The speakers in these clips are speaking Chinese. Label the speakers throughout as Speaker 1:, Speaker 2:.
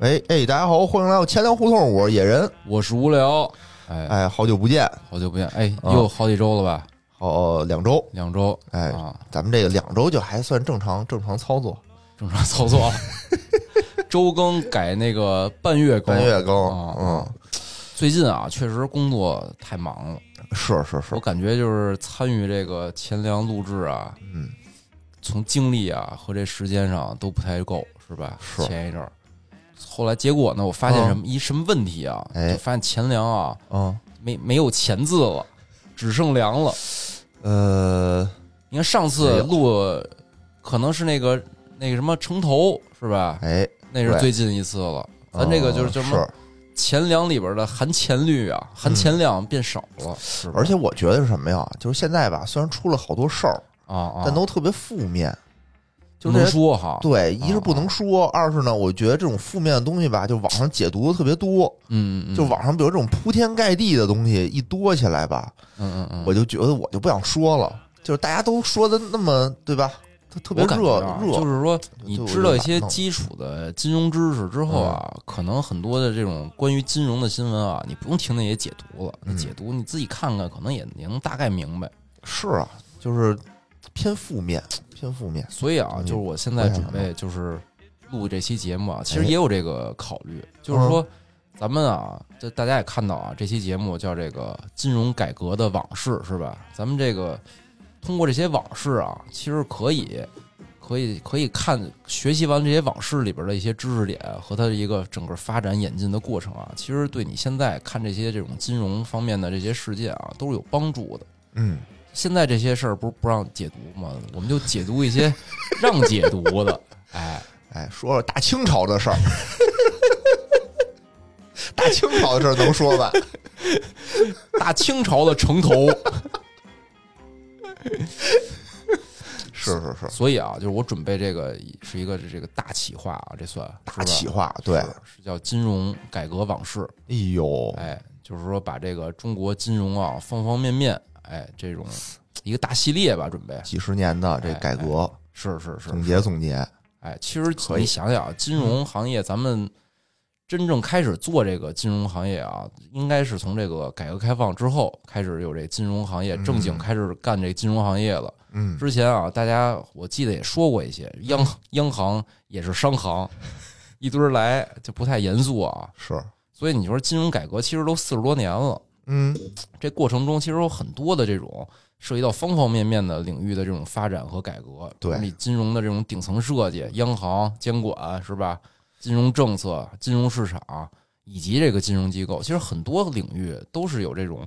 Speaker 1: 喂，哎，大家好，欢迎来到钱粮胡同，我是野人。
Speaker 2: 我是无聊，哎，
Speaker 1: 哎，好久不见，
Speaker 2: 好久不见，哎，
Speaker 1: 啊
Speaker 2: 又好几周了吧？
Speaker 1: 好两周，
Speaker 2: 两周，
Speaker 1: 哎，
Speaker 2: 啊，
Speaker 1: 咱们这个两周就还算正常正常操作，
Speaker 2: 正常操作，周更改那个半月更，
Speaker 1: 半月更，
Speaker 2: 啊
Speaker 1: 嗯，
Speaker 2: 最近啊，确实工作太忙了，
Speaker 1: 是是是
Speaker 2: 我，感觉就是参与这个钱粮录制啊，
Speaker 1: 嗯，
Speaker 2: 从精力啊和这时间上都不太够，是吧？
Speaker 1: 是
Speaker 2: 前一阵儿，后来结果呢，我发现什么、一什么问题啊？
Speaker 1: 哎
Speaker 2: 就发现钱粮啊
Speaker 1: 嗯，
Speaker 2: 没没有钱字了，只剩粮了。
Speaker 1: 呃，
Speaker 2: 你看上次
Speaker 1: 有
Speaker 2: 录，可能是那个那个什么城头是吧？
Speaker 1: 哎，
Speaker 2: 那是最近一次了。咱这个就是
Speaker 1: 嗯
Speaker 2: 叫什么
Speaker 1: 是，
Speaker 2: 钱粮里边的含钱率啊，含钱量变少了，是
Speaker 1: 而且我觉得是什么呀？就是现在吧，虽然出了好多事儿，
Speaker 2: 啊啊，
Speaker 1: 但都特别负面，就
Speaker 2: 不能说哈，
Speaker 1: 对，一是不
Speaker 2: 啊。
Speaker 1: 能说，二是呢，我觉得这种负面的东西吧，就网上解读的特别多，
Speaker 2: 嗯
Speaker 1: 就网上比如这种铺天盖地的东西一多起来吧，
Speaker 2: 嗯嗯嗯，
Speaker 1: 我就觉得我就不想说了，就是大家都说的那么对吧？它特别热
Speaker 2: 啊
Speaker 1: 热，
Speaker 2: 就是说你知道一些基础的金融知识之后啊，
Speaker 1: 嗯
Speaker 2: 可能很多的这种关于金融的新闻啊，你不用听那些解读了，
Speaker 1: 嗯
Speaker 2: 你解读你自己看看，可能也也能大概明白。
Speaker 1: 是啊，就是偏负面，偏负面。
Speaker 2: 所以啊，
Speaker 1: 嗯
Speaker 2: 就是我现在准备就是录这期节目啊，其实
Speaker 1: 哎
Speaker 2: 也有这个考虑，就是说咱们啊，这大家也看到啊，这期节目叫这个金融改革的往事是吧？咱们这个通过这些往事啊，其实可以。可以可以看学习完这些往事里边的一些知识点和它的一个整个发展演进的过程啊，其实对你现在看这些这种金融方面的这些事件啊，都是有帮助的。
Speaker 1: 嗯，
Speaker 2: 现在这些事儿不是不让解读吗？我们就解读一些 让解读的。哎，
Speaker 1: 哎，说说大清朝的事儿，大清朝的事儿能说吧？
Speaker 2: 大清朝的城头。
Speaker 1: 是是是，
Speaker 2: 所以啊，就是我准备这个是一个这个大企划啊，这算
Speaker 1: 大企划，对，
Speaker 2: 是是叫金融改革往事。
Speaker 1: 哎呦，
Speaker 2: 哎，就是说把这个中国金融啊方方面面，哎，这种一个大系列吧，准备
Speaker 1: 几十年的这改革，
Speaker 2: 是是是
Speaker 1: 总结总结，
Speaker 2: 哎，其实
Speaker 1: 可以
Speaker 2: 你想想啊，金融行业咱们真正开始做这个金融行业啊，应该是从这个改革开放之后开始有这金融行业正经
Speaker 1: 嗯
Speaker 2: 开始干这金融行业了。
Speaker 1: 嗯，
Speaker 2: 之前啊，大家我记得也说过一些，央央行也是商行，一堆儿来就不太严肃啊。
Speaker 1: 是，
Speaker 2: 所以你说金融改革其实都四十多年了，
Speaker 1: 嗯，
Speaker 2: 这过程中其实有很多的这种涉及到方方面面的领域的这种发展和改革。
Speaker 1: 对
Speaker 2: 你金融的这种顶层设计、央行监管是吧？金融政策、金融市场以及这个金融机构，其实很多领域都是有这种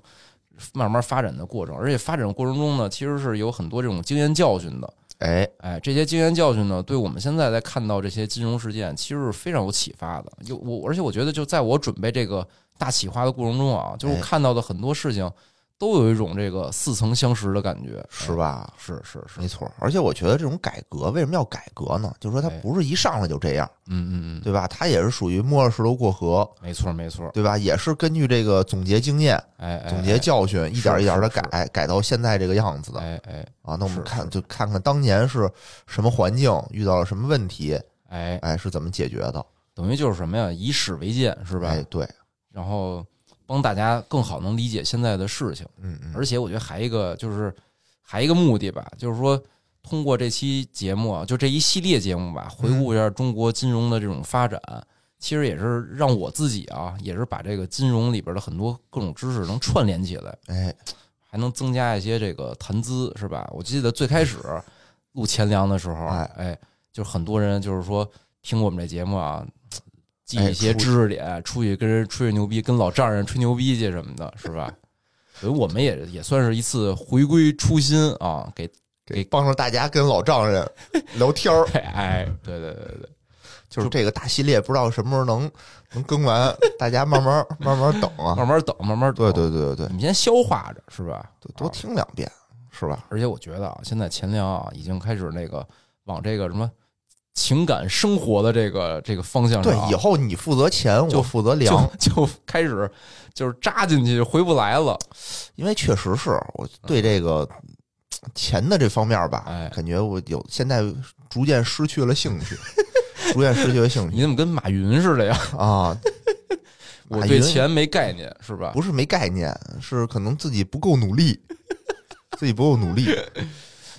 Speaker 2: 慢慢发展的过程，而且发展过程中呢，其实是有很多这种经验教训的。
Speaker 1: 哎，
Speaker 2: 哎，这些经验教训呢，对我们现在在看到这些金融事件，其实是非常有启发的。就我，而且我觉得，就在我准备这个大企划的过程中啊，就是看到的很多事情，都有一种这个似曾相识的感觉，
Speaker 1: 是吧？
Speaker 2: 哎？是是是，
Speaker 1: 没错，而且我觉得这种改革为什么要改革呢？就是说它
Speaker 2: 哎
Speaker 1: 不是一上来就这样，
Speaker 2: 嗯嗯嗯，
Speaker 1: 对吧？它也是属于摸着石头过河，
Speaker 2: 没错没错，
Speaker 1: 对吧？也是根据这个总结经验、
Speaker 2: 哎哎，
Speaker 1: 总结教训，一点一点的改，改到现在这个样子的
Speaker 2: 哎哎
Speaker 1: 啊。那我们看，就看看当年是什么环境，遇到了什么问题，
Speaker 2: 哎，
Speaker 1: 哎，是怎么解决的，
Speaker 2: 等于就是什么呀？以史为鉴是吧？
Speaker 1: 哎，对，
Speaker 2: 然后帮大家更好能理解现在的事情。
Speaker 1: 嗯嗯，
Speaker 2: 而且我觉得还一个就是还一个目的吧，就是说通过这期节目啊，就这一系列节目吧，回顾一下中国金融的这种发展，其实也是让我自己啊，也是把这个金融里边的很多各种知识能串联起来，
Speaker 1: 哎，
Speaker 2: 还能增加一些这个谈资，是吧？我记得最开始录钱粮的时候，
Speaker 1: 哎
Speaker 2: 哎，就很多人就是说听我们这节目啊。记
Speaker 1: 哎
Speaker 2: 一些知识点，出去跟人吹吹牛逼，跟老丈人吹牛逼去什么的，是吧？所以我们也也算是一次回归初心啊，给
Speaker 1: 给帮助大家跟老丈人聊天儿，
Speaker 2: 哎，对对对对，
Speaker 1: 就是这个大系列，不知道什么时候能能更完，大家慢慢慢慢等啊。
Speaker 2: 慢慢 等，慢慢等，
Speaker 1: 对对对对对
Speaker 2: 你，们先消化着，是吧？
Speaker 1: 多多听两遍，是吧？
Speaker 2: 而且我觉得啊，现在钱粮啊，已经开始那个往这个什么情感生活的这个这个方向上啊、，
Speaker 1: 对以后你负责钱，
Speaker 2: 就
Speaker 1: 我负责粮，
Speaker 2: 就 就开始就是扎进去就回不来了。
Speaker 1: 因为确实是我对这个钱的这方面吧，
Speaker 2: 哎
Speaker 1: 感觉我有现在逐渐失去了兴趣。逐渐失去了兴趣
Speaker 2: 你怎么跟马云似的呀？
Speaker 1: 啊。
Speaker 2: 我对钱没概念，是吧？
Speaker 1: 不是没概念，是可能自己不够努力，自己不够努力。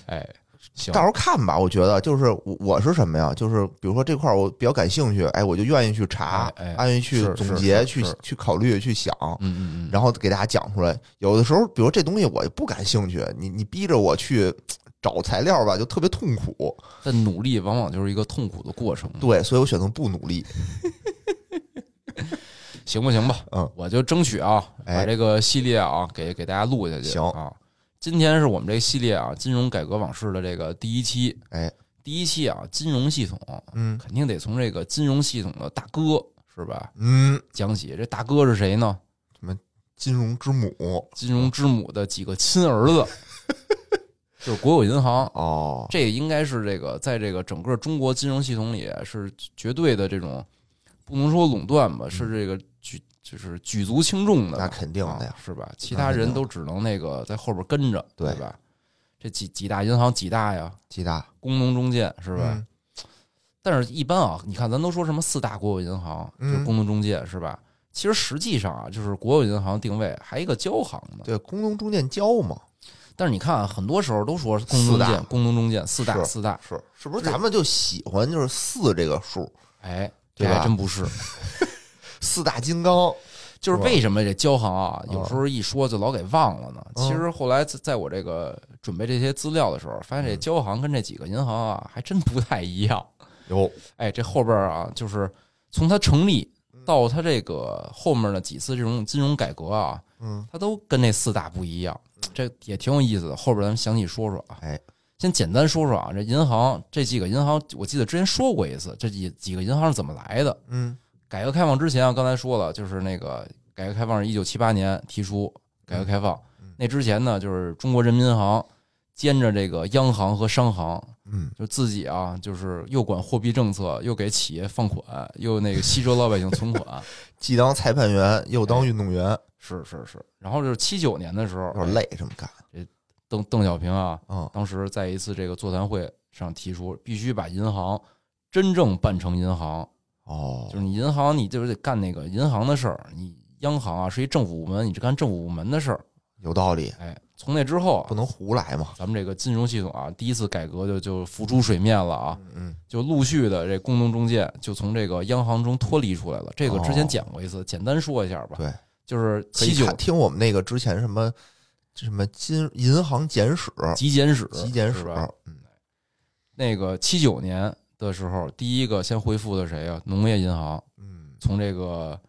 Speaker 2: 哎，行，
Speaker 1: 到时候看吧，我觉得就是我我是什么呀？就是比如说这块儿我比较感兴趣，哎，我就愿意去查，
Speaker 2: 哎哎
Speaker 1: 愿意去总结，去去考虑，去想，
Speaker 2: 嗯嗯嗯，
Speaker 1: 然后给大家讲出来。有的时候，比如这东西我不感兴趣，你你逼着我去找材料吧，就特别痛苦。
Speaker 2: 但努力往往就是一个痛苦的过程，
Speaker 1: 对，所以我选择不努力。
Speaker 2: 行不行吧？
Speaker 1: 嗯，
Speaker 2: 我就争取啊，
Speaker 1: 哎
Speaker 2: 把这个系列啊给给大家录下去。
Speaker 1: 行
Speaker 2: 啊，今天是我们这个系列啊金融改革往事的这个第一期。
Speaker 1: 哎，
Speaker 2: 第一期啊，金融系统
Speaker 1: 嗯
Speaker 2: 肯定得从这个金融系统的大哥是吧
Speaker 1: 嗯，
Speaker 2: 讲起。这大哥是谁呢？
Speaker 1: 什么金融之母
Speaker 2: 金融之母的几个亲儿子，就是国有银行。
Speaker 1: 哦，
Speaker 2: 这应该是这个在这个整个中国金融系统里是绝对的这种，不能说垄断吧，是这个举就是举足轻重的，
Speaker 1: 那肯定的呀
Speaker 2: 啊是吧？其他人都只能那个在后边跟着，
Speaker 1: 对
Speaker 2: 吧？这几几大银行几大呀？
Speaker 1: 几大
Speaker 2: 工农中建是吧？
Speaker 1: 嗯
Speaker 2: 但是，一般啊，你看咱都说什么四大国有银行，就工农中建是吧？其实实际上啊，就是国有银行定位还一个交行呢。
Speaker 1: 对，工农中建交嘛，
Speaker 2: 但是你看啊，很多时候都说工农
Speaker 1: 四大
Speaker 2: 中建、工农中建四大四大，
Speaker 1: 是是不是咱们就喜欢就是四这个数，
Speaker 2: 哎，这
Speaker 1: 对吧
Speaker 2: 还真不是。
Speaker 1: 四大金刚
Speaker 2: 就是为什么这交行啊，
Speaker 1: 嗯
Speaker 2: 有时候一说就老给忘了呢？
Speaker 1: 嗯
Speaker 2: 其实后来在在我这个准备这些资料的时候，发现这交行跟这几个银行啊，还真不太一样。
Speaker 1: 有
Speaker 2: 哎，这后边啊，就是从它成立到它这个后面的几次这种金融改革啊，
Speaker 1: 嗯
Speaker 2: 它都跟那四大不一样，这也挺有意思的。后边咱们详细说说啊。
Speaker 1: 哎，
Speaker 2: 先简单说说啊，这银行这几个银行，我记得之前说过一次，这几几个银行是怎么来的？
Speaker 1: 嗯
Speaker 2: 改革开放之前啊，刚才说了，就是那个 改革开放是一九七八年提出改革开放，
Speaker 1: 嗯
Speaker 2: 那之前呢，就是中国人民银行兼着这个央行和商行，
Speaker 1: 嗯。
Speaker 2: 就自己啊，就是又管货币政策，又给企业放款，又那个吸收老百姓存款，
Speaker 1: 既当裁判员又当运动员，
Speaker 2: 是是是。然后就是七九年的时候
Speaker 1: 有，点累这么干。
Speaker 2: 这邓邓小平啊，
Speaker 1: 啊
Speaker 2: 当时在一次这个座谈会上提出，必须把银行真正办成银行，
Speaker 1: 哦
Speaker 2: 就是你银行，你就是得干那个银行的事儿，你央行啊是一政府部门，你是干政府部门的事儿。
Speaker 1: 有道理，
Speaker 2: 哎，从那之后啊，
Speaker 1: 不能胡来嘛，
Speaker 2: 咱们这个金融系统啊，第一次改革就就浮出水面了啊，
Speaker 1: 嗯
Speaker 2: 就陆续的这工农中介就从这个央行中脱离出来了。这个之前
Speaker 1: 哦
Speaker 2: 讲过一次，简单说一下吧。
Speaker 1: 对，
Speaker 2: 就是七九
Speaker 1: 听我们那个之前什么什么金银行简史
Speaker 2: 极简史，
Speaker 1: 极简史
Speaker 2: 吧？
Speaker 1: 嗯
Speaker 2: 那个七九年的时候，第一个先恢复的谁啊？农业银行
Speaker 1: 嗯
Speaker 2: 从这个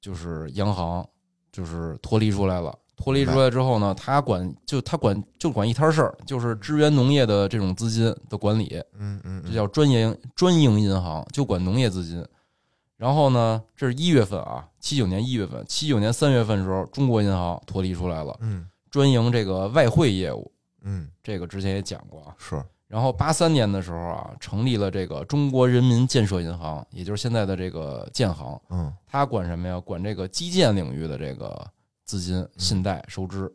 Speaker 2: 就是央行就是脱离出来了。脱离出来之后呢，他管就他管就管一摊事儿，就是支援农业的这种资金的管理，
Speaker 1: 嗯嗯，
Speaker 2: 这叫专营专营银行，就管农业资金。然后呢，这是一月份啊，七九年一月份，七九年三月份的时候，中国银行脱离出来了，
Speaker 1: 嗯
Speaker 2: 专营这个外汇业务。
Speaker 1: 嗯
Speaker 2: 这个之前也讲过啊。
Speaker 1: 是
Speaker 2: 然后八三年的时候啊，成立了这个中国人民建设银行，也就是现在的这个建行。
Speaker 1: 嗯
Speaker 2: 它管什么呀？管这个基建领域的这个资金、信贷、收支。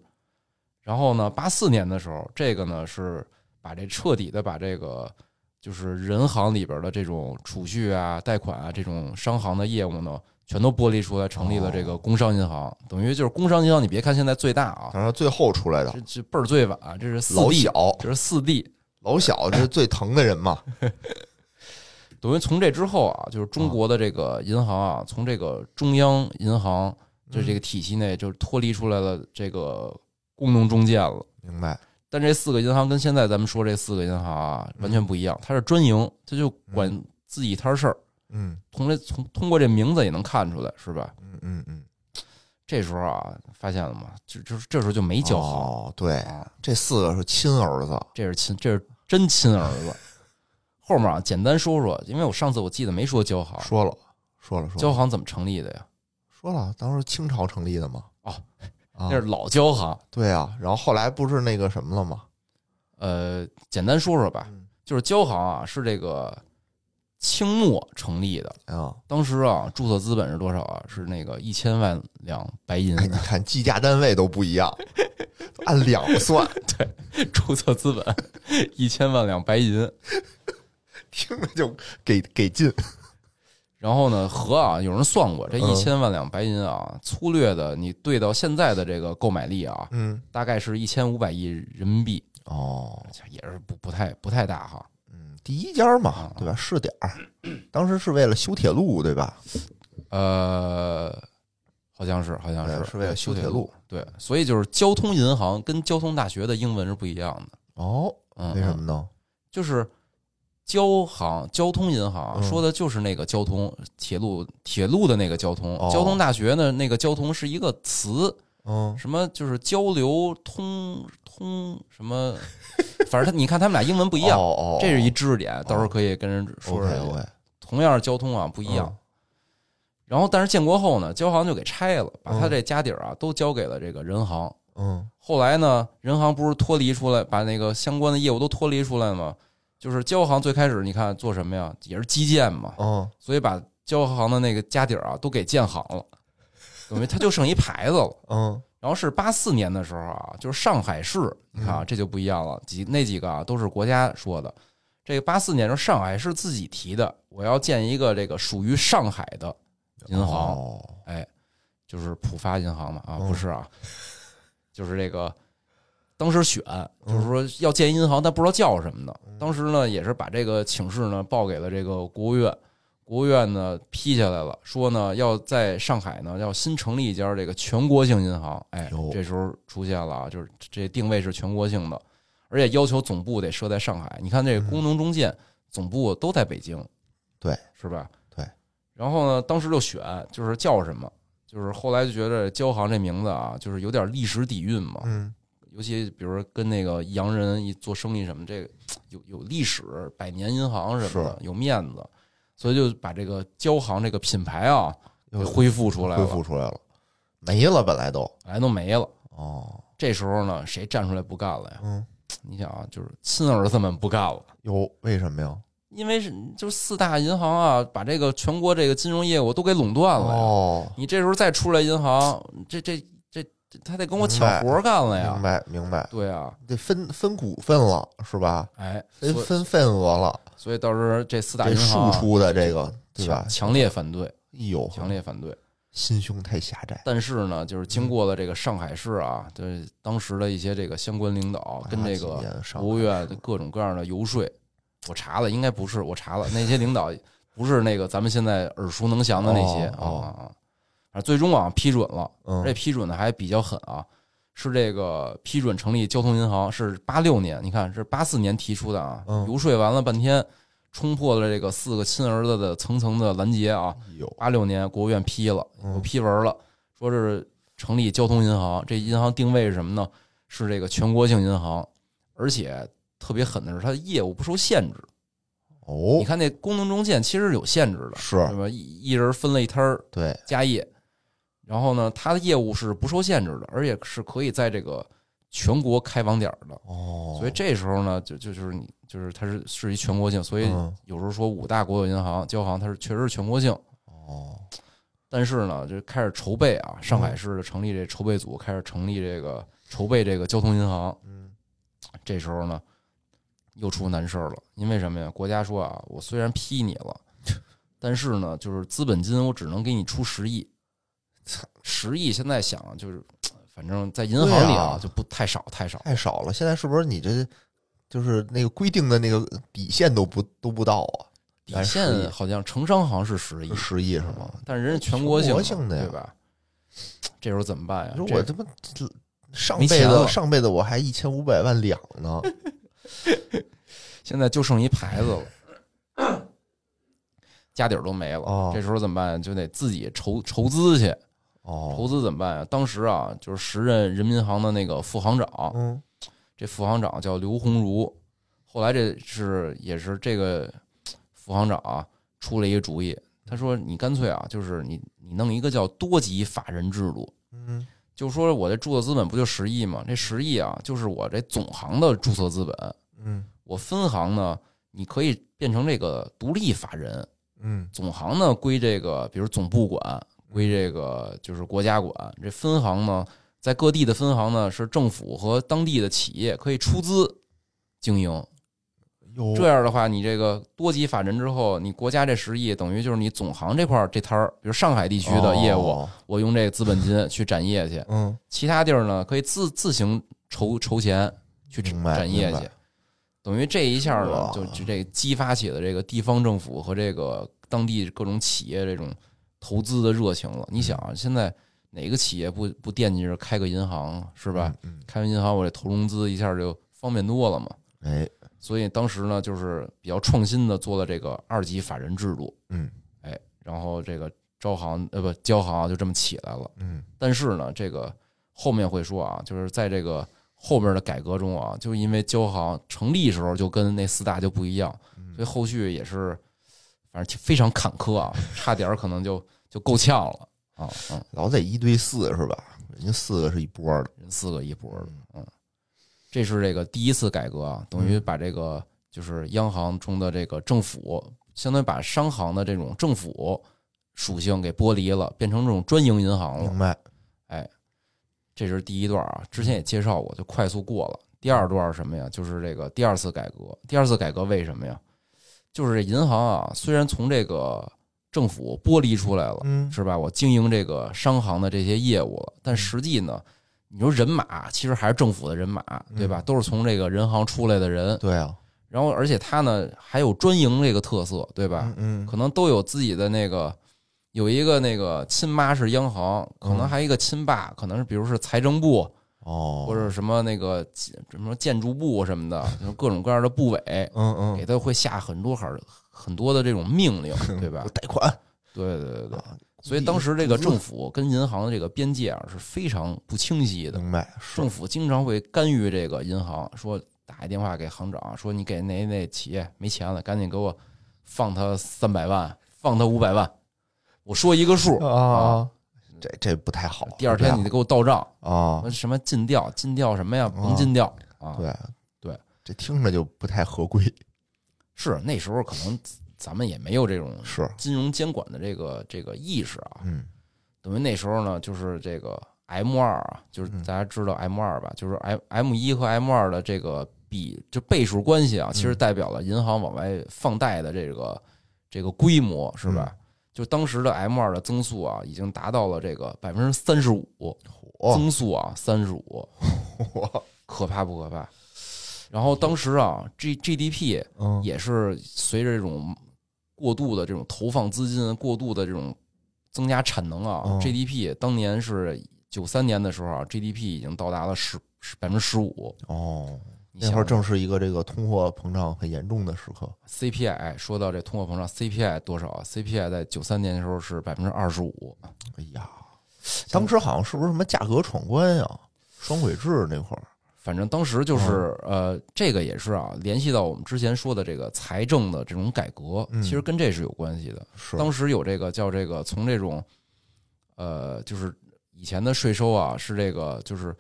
Speaker 2: 然后呢，八四年的时候，这个呢是把这彻底的把这个就是人行里边的这种储蓄啊、贷款啊这种商行的业务呢，全都剥离出来，成立了这个工商银行。等于就是工商银行，你别看现在最大啊，
Speaker 1: 反正最后出来的
Speaker 2: 这这辈儿最晚，这是四
Speaker 1: 老
Speaker 2: D，
Speaker 1: 小
Speaker 2: 这是四 D。
Speaker 1: 老小这是最疼的人嘛，
Speaker 2: 等于从这之后啊，就是中国的这个银行啊，从这个中央银行就这个体系内，就是脱离出来了这个工农中建了。
Speaker 1: 明白？
Speaker 2: 但这四个银行跟现在咱们说这四个银行啊完全不一样，它是专营，它就管自己一摊事儿。
Speaker 1: 嗯
Speaker 2: 从这从通过这名字也能看出来，是吧？
Speaker 1: 嗯嗯嗯，
Speaker 2: 这时候啊，发现了吗？就就是这时候就没交好
Speaker 1: 哦，对，
Speaker 2: 啊，
Speaker 1: 这四个是亲儿子，
Speaker 2: 这是亲，这是真亲儿子。后面啊，简单说说，因为我上次我记得没说交行，
Speaker 1: 说了说了说了
Speaker 2: 交行怎么成立的呀？
Speaker 1: 说了，当时清朝成立的嘛。
Speaker 2: 哦，
Speaker 1: 啊
Speaker 2: 那是老交行。
Speaker 1: 对啊，然后后来不是那个什么了吗？
Speaker 2: 呃，简单说说吧，
Speaker 1: 嗯
Speaker 2: 就是交行啊，是这个清末成立的。
Speaker 1: 啊，
Speaker 2: 当时啊，注册资本是多少啊？是那个一千万两白银，
Speaker 1: 哎，你看计价单位都不一样，按两算，对
Speaker 2: 注册资本一千万两白银。
Speaker 1: 听着就给给劲。
Speaker 2: 然后呢，和啊，有人算过这
Speaker 1: 嗯
Speaker 2: 一千万两白银啊，粗略的你兑到现在的这个购买力啊，
Speaker 1: 嗯，
Speaker 2: 大概是一千五百亿人民币，
Speaker 1: 哦，
Speaker 2: 也是不不太不太大哈。
Speaker 1: 嗯，第一家嘛
Speaker 2: 啊，
Speaker 1: 对吧？试点儿，当时是为了修铁路，对吧？
Speaker 2: 呃，好像是，好像是
Speaker 1: 对是为了
Speaker 2: 修铁
Speaker 1: 铁路。
Speaker 2: 对，所以就是交通银行跟交通大学的英文是不一样的。
Speaker 1: 哦，
Speaker 2: 嗯，
Speaker 1: 为什
Speaker 2: 嗯
Speaker 1: 么呢？
Speaker 2: 就是交行交通银行
Speaker 1: 嗯
Speaker 2: 说的就是那个交通铁路铁路的那个交通，
Speaker 1: 哦
Speaker 2: 交通大学呢那个交通是一个词，
Speaker 1: 嗯，
Speaker 2: 什么就是交流通通什么，反正他你看他们俩英文不一样，
Speaker 1: 哦哦，
Speaker 2: 这是一知识点，到时候可以跟人说说同样是交通啊不一样。然后，但是建国后呢，交行就给拆了，把他这家底儿啊都交给了这个人行。
Speaker 1: 嗯
Speaker 2: 后来呢，人行不是脱离出来，把那个相关的业务都脱离出来了吗？就是交行最开始你看做什么呀？也是基建嘛，
Speaker 1: 嗯
Speaker 2: 所以把交行的那个家底儿啊都给建行了，等于他就剩一牌子了。
Speaker 1: 嗯
Speaker 2: 然后是八四年的时候啊，就是上海市，你看啊，这就不一样了，几那几个啊都是国家说的。这个八四年是上海市自己提的，我要建一个这个属于上海的银行，
Speaker 1: 哦
Speaker 2: 哎，就是浦发银行嘛啊，
Speaker 1: 嗯
Speaker 2: 不是啊，就是这个当时选，就是说要建银行，但不知道叫什么呢。当时呢也是把这个请示呢报给了这个国务院，国务院呢批下来了，说呢要在上海呢要新成立一家这个全国性银行，哎，这时候出现了啊，就是这定位是全国性的，而且要求总部得设在上海。你看这个工农中建总部都在北京，
Speaker 1: 对，
Speaker 2: 是吧？
Speaker 1: 对。
Speaker 2: 然后呢，当时就选就是叫什么，就是后来就觉得交行这名字啊，就是有点历史底蕴嘛，
Speaker 1: 嗯
Speaker 2: 尤其比如说跟那个洋人一做生意什么，这个有有历史，百年银行什么的，有面子，所以就把这个交行这个品牌啊给
Speaker 1: 又
Speaker 2: 恢复出来了恢，
Speaker 1: 复出来了，没了本来都
Speaker 2: 本来都没了。
Speaker 1: 哦，
Speaker 2: 这时候呢，谁站出来不干了呀？
Speaker 1: 嗯，
Speaker 2: 你想啊，就是亲儿子们不干了。
Speaker 1: 哟，为什么呀？
Speaker 2: 因为是就是四大银行啊，把这个全国这个金融业务都给垄断了呀。
Speaker 1: 哦，
Speaker 2: 你这时候再出来银行，这这他得跟我抢活干了呀明。
Speaker 1: 白明白，
Speaker 2: 对啊，
Speaker 1: 得分分股份了是吧？
Speaker 2: 哎，
Speaker 1: 分分份额了，
Speaker 2: 所以到时候这四大
Speaker 1: 这
Speaker 2: 银行啊
Speaker 1: 输出的这个对吧
Speaker 2: 强？烈反对，
Speaker 1: 哎呦，
Speaker 2: 强烈反对。
Speaker 1: 心胸太狭窄，
Speaker 2: 但是呢，就是经过了这个上海市啊，对当时的一些这个相关领导跟这个国务院的各种各样的游说，我查了，应该不是我查了，那些领导不是那个咱们现在耳熟能详的那些啊
Speaker 1: 哦
Speaker 2: 啊啊，最终啊批准了，
Speaker 1: 嗯
Speaker 2: 这批准的还比较狠啊，是这个批准成立交通银行，是八六年，你看是八四年提出的啊，
Speaker 1: 嗯
Speaker 2: 游说完了半天，冲破了这个四个亲儿子的层层的拦截啊，八六年国务院批了，
Speaker 1: 嗯
Speaker 2: 有批文了，说是成立交通银行，这银行定位是什么呢？是这个全国性银行，而且特别狠的是它的业务不受限制。
Speaker 1: 哦
Speaker 2: 你，看那功能中建其实有限制的，
Speaker 1: 是
Speaker 2: 对吧？一一人分了一摊儿
Speaker 1: 对，
Speaker 2: 家业，然后呢，它的业务是不受限制的，而且是可以在这个全国开网点儿的。
Speaker 1: 哦，
Speaker 2: 所以这时候呢，就就就是你就是它是是一全国性，所以
Speaker 1: 嗯
Speaker 2: 有时候说五大国有银行、交行，它是确实是全国性。
Speaker 1: 哦，
Speaker 2: 但是呢，就开始筹备啊，上海市的成立这筹备组开始成立这个筹备这个交通银行。
Speaker 1: 嗯，
Speaker 2: 这时候呢，又出难事儿了，因为什么呀？国家说啊，我虽然批你了，但是呢，就是资本金我只能给你出十亿，十亿现在想啊就是，反正在银行里
Speaker 1: 对啊
Speaker 2: 就不太少太少。
Speaker 1: 太少了，现在是不是你这就是那个规定的那个底线都不都不到啊？
Speaker 2: 底线好像城商好像是十亿，
Speaker 1: 十亿是吗？
Speaker 2: 但是人家全国性
Speaker 1: 全国性的呀
Speaker 2: 对吧？这时候怎么办呀？这
Speaker 1: 你说我他妈上辈子上辈子我还一千五百万两呢，
Speaker 2: 现在就剩一牌子了，家底儿都没了。
Speaker 1: 哦
Speaker 2: 这时候怎么办？就得自己筹筹资去。
Speaker 1: 哦，
Speaker 2: 投资怎么办呀？当时啊，就是时任人民银行的那个副行长，
Speaker 1: 嗯。
Speaker 2: 这副行长叫刘鸿儒。后来这是也是这个副行长啊出了一个主意，他说：“你干脆啊，就是你你弄一个叫多级法人制度，
Speaker 1: 嗯。
Speaker 2: 就说我这注册资本不就十亿吗？这十亿啊，就是我这总行的注册资本，
Speaker 1: 嗯。
Speaker 2: 我分行呢，你可以变成这个独立法人，
Speaker 1: 嗯。
Speaker 2: 总行呢归这个，比如总部管，归这个就是国家管。这分行呢，在各地的分行呢是政府和当地的企业可以出资经营。这样的话，你这个多级法人之后，你国家这十亿等于就是你总行这块儿这摊儿，比如上海地区的业务，
Speaker 1: 哦
Speaker 2: 我用这个资本金去展业去，
Speaker 1: 嗯，
Speaker 2: 其他地儿呢可以自自行筹筹钱去展业去。等于这一下呢，就就这激发起了这个地方政府和这个当地各种企业这种投资的热情了。你想啊，现在哪个企业不不惦记着开个银行啊是吧？
Speaker 1: 嗯？
Speaker 2: 开完银行，我这投融资一下就方便多了嘛。
Speaker 1: 嗯，哎，
Speaker 2: 所以当时呢，就是比较创新的做了这个二级法人制度，
Speaker 1: 嗯
Speaker 2: 哎，然后这个招行呃不交行啊就这么起来了。
Speaker 1: 嗯
Speaker 2: 但是呢，这个后面会说啊，就是在这个后面的改革中啊，就因为交行成立时候就跟那四大就不一样，
Speaker 1: 嗯
Speaker 2: 所以后续也是反正挺非常坎坷啊，差点儿可能就就够呛了啊嗯，
Speaker 1: 老得一对四是吧？人家四个是一波的，
Speaker 2: 人四个一波的，嗯，这是这个第一次改革啊，等于把这个就是央行中的这个政府，相当于把商行的这种政府属性给剥离了，变成这种专营银行了
Speaker 1: 明。白？
Speaker 2: 哎这是第一段啊，之前也介绍过，就快速过了。第二段是什么呀？就是这个第二次改革。第二次改革为什么呀？就是这银行啊，虽然从这个政府剥离出来了，
Speaker 1: 嗯，
Speaker 2: 是吧？我经营这个商行的这些业务了，但实际呢，你说人马其实还是政府的人马，对吧？
Speaker 1: 嗯
Speaker 2: 都是从这个人行出来的人，
Speaker 1: 对啊，
Speaker 2: 然后而且它呢还有专营这个特色，对吧？
Speaker 1: 嗯嗯，
Speaker 2: 可能都有自己的那个，有一个那个亲妈是央行，可能
Speaker 1: 嗯
Speaker 2: 还有一个亲爸，可能是比如是财政部
Speaker 1: 哦，
Speaker 2: 或者什么那个什么建筑部什么的，就是各种各样的部委，
Speaker 1: 嗯嗯。
Speaker 2: 给，他会下很多很很多的这种命令，对吧？
Speaker 1: 贷款，
Speaker 2: 对对对对。
Speaker 1: 啊。
Speaker 2: 所以当时这个政府跟银行的这个边界啊是非常不清晰的，
Speaker 1: 明白
Speaker 2: 政府经常会干预这个银行，说打一电话给行长，说你给哪哪企业没钱了，赶紧给我放他三百万，放他五百万，我说一个数
Speaker 1: 啊，这这不太好。
Speaker 2: 第二天你得给我到账，
Speaker 1: 啊，
Speaker 2: 什么尽调，尽调什么呀？
Speaker 1: 啊
Speaker 2: 甭尽调啊！
Speaker 1: 对
Speaker 2: 对，
Speaker 1: 这听着就不太合规。
Speaker 2: 是那时候可能咱们也没有这种
Speaker 1: 是，
Speaker 2: 金融监管的这个这个意识啊，
Speaker 1: 嗯
Speaker 2: 等于那时候呢，就是这个 M 二啊，就是
Speaker 1: 嗯
Speaker 2: 大家知道 M 二吧，就是 M M 一和 M 二的这个比就倍数关系啊，其实代表了银行往外放贷的这个这个规模，是吧？就当时的 M 二的增速啊，已经达到了这个百分之三十五，增速啊三十五，可怕不可怕？然后当时啊，G GDP
Speaker 1: 嗯。
Speaker 2: 也是随着这种过度的这种投放资金、过度的这种增加产能啊、
Speaker 1: 嗯。
Speaker 2: G d p 当年是九三年的时候啊，GDP 已经到达了十十百分之十五。
Speaker 1: 哦，那会儿正是一个这个通货膨胀很严重的时刻。
Speaker 2: CPI 说到这通货膨胀，CPI 多少啊？CPI 在九三年的时候是百分之二十五。
Speaker 1: 哎呀，当时好像是不是什么价格闯关呀、双轨制那会儿？
Speaker 2: 反正当时就是呃，这个也是啊，联系到我们之前说的这个财政的这种改革，
Speaker 1: 嗯
Speaker 2: 其实跟这是有关系的。
Speaker 1: 是，
Speaker 2: 当时有这个叫这个从这种，呃，就是以前的税收啊，是这个就是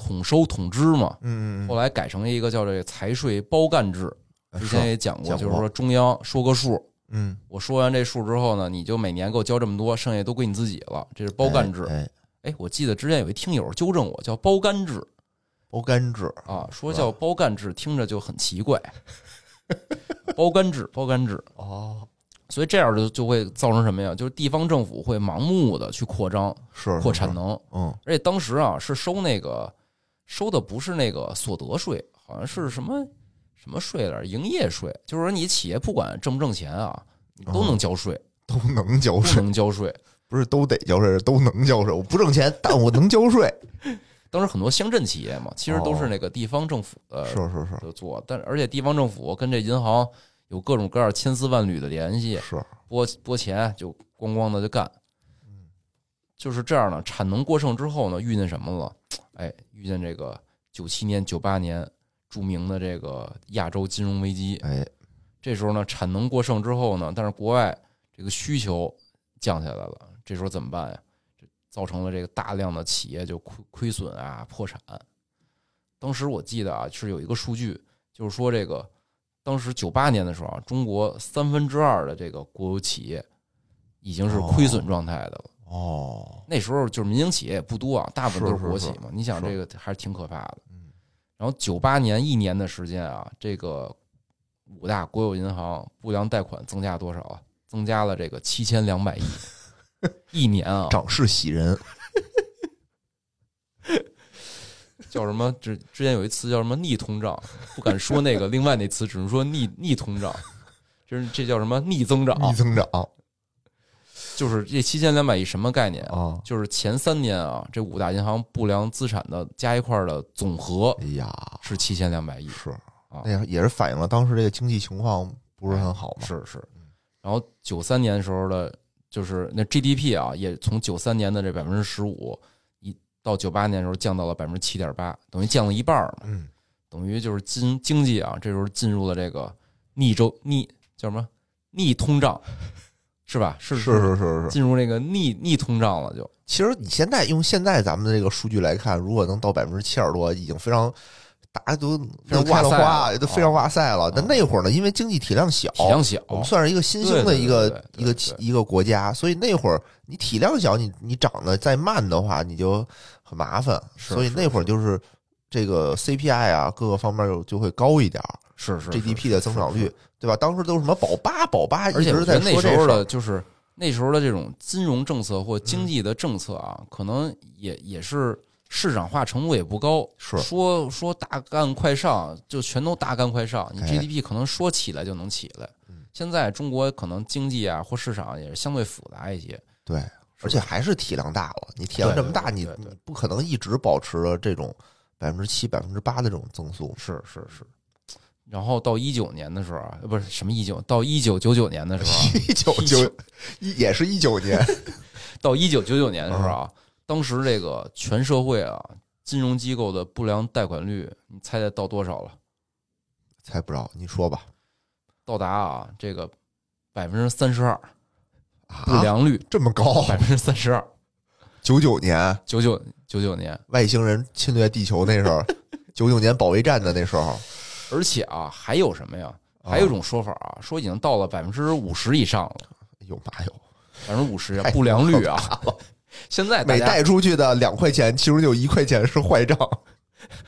Speaker 2: 统收统支嘛，
Speaker 1: 嗯嗯
Speaker 2: 后来改成一个叫这个财税包干制。
Speaker 1: 嗯，
Speaker 2: 之前，也讲过，就是说中央说个数，
Speaker 1: 嗯，
Speaker 2: 我说完这数之后呢，你就每年给我交这么多，剩下都归你自己了，这是包干制。
Speaker 1: 哎，
Speaker 2: 我记得之前有一听友纠正我，叫包干制。
Speaker 1: 包干制。
Speaker 2: 啊，说叫包干制，听着就很奇怪。包干制，包干制，
Speaker 1: 哦，
Speaker 2: 所以这样就就会造成什么呀？就是地方政府会盲目的去扩张、
Speaker 1: 是
Speaker 2: 扩产，能，
Speaker 1: 嗯，
Speaker 2: 而且当时啊是收那个收的不是那个所得税，好像是什么什么税来着？营业税，就是说你企业不管挣不挣钱啊，你都能交税，
Speaker 1: 都能交
Speaker 2: 都
Speaker 1: 税，
Speaker 2: 能交税。
Speaker 1: 不是都得交税，是都能交税。我不挣钱，但我能交税。
Speaker 2: 当时很多乡镇企业嘛，其实都是那个地方政府的
Speaker 1: 是是是
Speaker 2: 就做，但而且地方政府跟这银行有各种各样千丝万缕的联系，
Speaker 1: 是，
Speaker 2: 拨拨钱就咣咣的就干，就是这样呢。产能过剩之后呢，遇见什么了？哎，遇见这个九七年、九八年著名的这个亚洲金融危机。
Speaker 1: 哎，
Speaker 2: 这时候呢，产能过剩之后呢，但是国外这个需求降下来了，这时候怎么办呀？这造成了这个大量的企业就亏亏损啊、破产。当时我记得啊，是有一个数据，就是说这个当时九八年的时候啊，中国三分之二的这个国有企业已经是亏损状态的了。
Speaker 1: 哦，
Speaker 2: 那时候就是民营企业也不多啊，大部分都
Speaker 1: 是
Speaker 2: 国企嘛。你想这个还是挺可怕的。
Speaker 1: 嗯
Speaker 2: 然后九八年一年的时间啊，这个五大国有银行不良贷款增加多少啊？增加了这个七千两百亿，一年啊，
Speaker 1: 涨势喜人，
Speaker 2: 叫什么？之之前有一词叫什么逆通胀，不敢说那个，另外那词只能说逆逆通胀，就是这叫什么逆增长？
Speaker 1: 逆增长
Speaker 2: 就是这七千两百亿什么概念啊？
Speaker 1: 啊！
Speaker 2: 就是前三年啊，这五大银行不良资产的加一块儿的总和
Speaker 1: 哎呀，
Speaker 2: 是七千两百亿，
Speaker 1: 是
Speaker 2: 啊
Speaker 1: 那也是反映了当时这个经济情况不是很好嘛。
Speaker 2: 是是。然后九三年时候的，就是那 GDP 啊，也从九三年的这百分之十五，一到九八年的时候降到了百分之七点八，等于降了一半儿嘛。
Speaker 1: 嗯，
Speaker 2: 等于就是经经济啊，这时候进入了这个逆周逆叫什么逆通胀，是吧？是
Speaker 1: 是是是是。
Speaker 2: 进入那个逆逆通胀了就，
Speaker 1: 其实你现在用现在咱们的这个数据来看，如果能到百分之七点多，已经非常大家都
Speaker 2: 哇塞
Speaker 1: 都非常哇塞了。但那会儿呢，因为经济体量小，
Speaker 2: 体量小，
Speaker 1: 我们算是一个新兴的一个一个一个国家，所以那会儿你体量小，你你涨得再慢的话，你就很麻烦。所以那会儿就是这个 CPI 啊，各个方面就就会高一点儿
Speaker 2: 是是
Speaker 1: GDP 的增长率对吧？当时都是什么保八保八，
Speaker 2: 而且
Speaker 1: 在
Speaker 2: 那时候的就是那时候的这种金融政策或经济的政策啊，可能也也是市场化程度也不高。
Speaker 1: 是
Speaker 2: 说说大干快上，就全都大干快上，你
Speaker 1: 哎
Speaker 2: GDP 可能说起来就能起来
Speaker 1: 嗯。
Speaker 2: 现在中国可能经济啊或市场也是相对复杂一些，
Speaker 1: 对，而且还是体量大了。你体量这么大，你
Speaker 2: 对对对对
Speaker 1: 你不可能一直保持着这种百分之七、百分之八的这种增速。
Speaker 2: 是是是。然后到一九年的时候啊，呃不是什么一九，到一九九九年的时候啊，
Speaker 1: 一九九一也是一九年，
Speaker 2: 到一九九九年的时候啊，当时这个全社会啊，金融机构的不良贷款率，你猜猜到多少了？
Speaker 1: 猜不着，你说吧。
Speaker 2: 到达啊这个百分之三十二，不
Speaker 1: 啊，
Speaker 2: 良率
Speaker 1: 这么高？
Speaker 2: 百分之三十二。
Speaker 1: 九九年
Speaker 2: 九九九九年，
Speaker 1: 外星人侵略地球那时候，九九年保卫战的那时候，
Speaker 2: 而且啊还有什么呀？
Speaker 1: 啊
Speaker 2: 还有一种说法啊，说已经到了百分之五十以上了，
Speaker 1: 有嘛有？
Speaker 2: 百分之五十
Speaker 1: 太
Speaker 2: 不良率啊。现在
Speaker 1: 每贷出去的两块钱，其中有一块钱是坏账。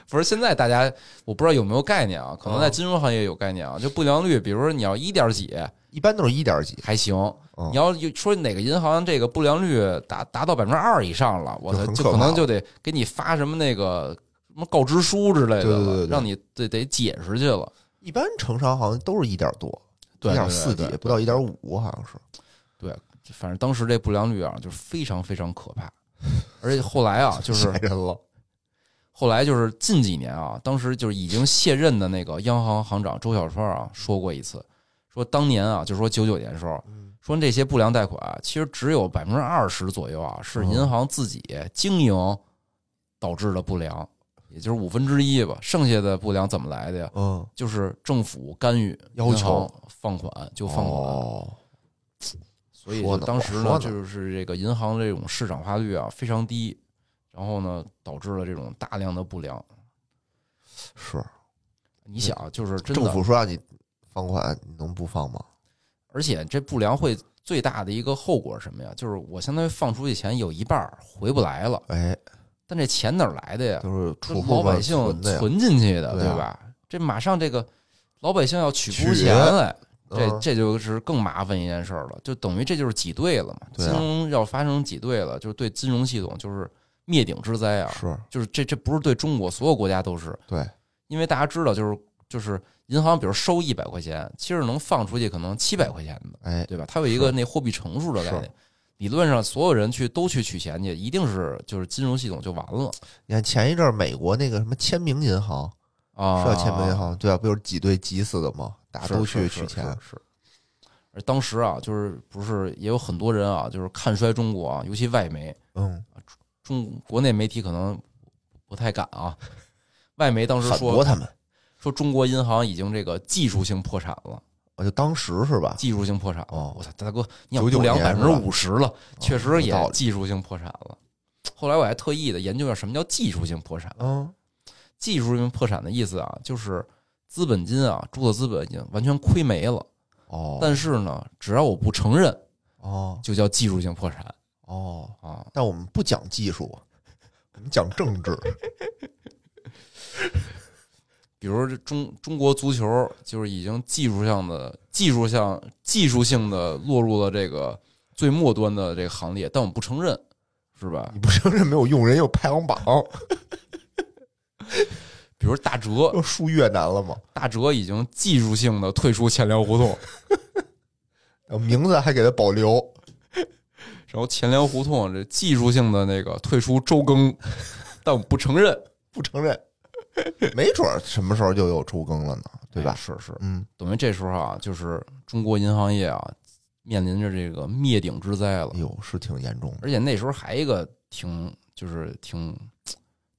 Speaker 2: 不是现在大家，我不知道有没有概念啊？可能在
Speaker 1: 啊
Speaker 2: 金融行业有概念啊。就不良率，比如说你要一点几
Speaker 1: 一般都是一点几，
Speaker 2: 还行，
Speaker 1: 嗯
Speaker 2: 你要说哪个银行这个不良率达达到百分之二以上了，我操，就
Speaker 1: 可
Speaker 2: 能就得给你发什么那个什么告知书之类的了，
Speaker 1: 对对对对
Speaker 2: 让你得得解释去了。
Speaker 1: 一般城商好像都是一点多，
Speaker 2: 对
Speaker 1: 一点四几不到一点五，好像是。
Speaker 2: 对反正当时这不良率啊，就是非常非常可怕。而且后来啊，就是
Speaker 1: 吓人了。
Speaker 2: 后来就是近几年啊，当时就是已经卸任的那个央行行长周小川啊说过一次，说当年啊，就是说九九年的时候，说这些不良贷款啊其实只有百分之二十左右啊是银行自己经营导致的不良，也就是五分之一吧。剩下的不良怎么来的呀？
Speaker 1: 嗯，
Speaker 2: 就是政府干预
Speaker 1: 要求
Speaker 2: 放款就放款，
Speaker 1: 哦，
Speaker 2: 所以当时
Speaker 1: 呢
Speaker 2: 就是这个银行这种市场化率啊非常低，然后呢导致了这种大量的不良。
Speaker 1: 是
Speaker 2: 你想，就是真
Speaker 1: 政，府说让你放款，你能不放吗？
Speaker 2: 而且这不良会最大的一个后果是什么呀？就是我相当于放出去钱有一半回不来了，
Speaker 1: 哎，
Speaker 2: 但这钱哪儿来的呀？
Speaker 1: 就是
Speaker 2: 老百姓
Speaker 1: 存
Speaker 2: 进去的，
Speaker 1: 对啊
Speaker 2: 吧？这马上这个老百姓要取
Speaker 1: 取
Speaker 2: 不出钱来，这
Speaker 1: 嗯
Speaker 2: 这就是更麻烦一件事儿了，就等于这就是挤兑了嘛。金融要发生挤兑了，就是对金融系统就是灭顶之灾啊！
Speaker 1: 是
Speaker 2: 就是这这不是对中国所有国家都是，
Speaker 1: 对，
Speaker 2: 因为大家知道，就是就是银行比如收一百块钱，其实能放出去可能七百块钱的，
Speaker 1: 哎，
Speaker 2: 对吧？它有一个那货币乘数的概念。理论上，所有人去都去取钱去，一定是就是金融系统就完了
Speaker 1: 你看前一阵儿美国那个什么签名银行，
Speaker 2: 啊！
Speaker 1: 是叫签名银行对啊？不就是挤兑挤死的吗？大家都去取钱，
Speaker 2: 是是。而当时啊，就是不是也有很多人啊，就是看衰中国啊，尤其外媒，
Speaker 1: 嗯，
Speaker 2: 中国内媒体可能不太敢啊。外媒当时说
Speaker 1: 他们。
Speaker 2: 说中国银行已经这个技术性破产了，
Speaker 1: 我就当时是吧？
Speaker 2: 技术性破产了。
Speaker 1: 哦
Speaker 2: 我操，大哥，你想
Speaker 1: 99
Speaker 2: 不良百分之五十了，确实也技术性破产了。后来我还特意的研究一下什么叫技术性破产。
Speaker 1: 嗯，
Speaker 2: 技术性破产的意思啊，就是资本金啊，注册资本已经完全亏没了。
Speaker 1: 哦，
Speaker 2: 但是呢，只要我不承认，
Speaker 1: 哦
Speaker 2: 就叫技术性破产
Speaker 1: 哦，
Speaker 2: 啊。
Speaker 1: 但我们不讲技术，我们讲政治。
Speaker 2: 比如这中中国足球就是已经技术上的技术上技术性的落入了这个最末端的这个行列，但我们不承认，是吧？
Speaker 1: 你不承认没有用，人有排行榜，
Speaker 2: 比如大哲，
Speaker 1: 要输越南了吗？
Speaker 2: 大哲已经技术性的退出钱粮胡同，
Speaker 1: 名字还给他保留，
Speaker 2: 然后钱粮胡同这技术性的那个退出周更，但我们不承认，
Speaker 1: 不承认，没准儿什么时候就有周更了呢，对吧
Speaker 2: 哎？是是，
Speaker 1: 嗯，
Speaker 2: 等于这时候啊，就是中国银行业啊面临着这个灭顶之灾了
Speaker 1: 哎。呦，是挺严重的，
Speaker 2: 而且那时候还一个挺就是挺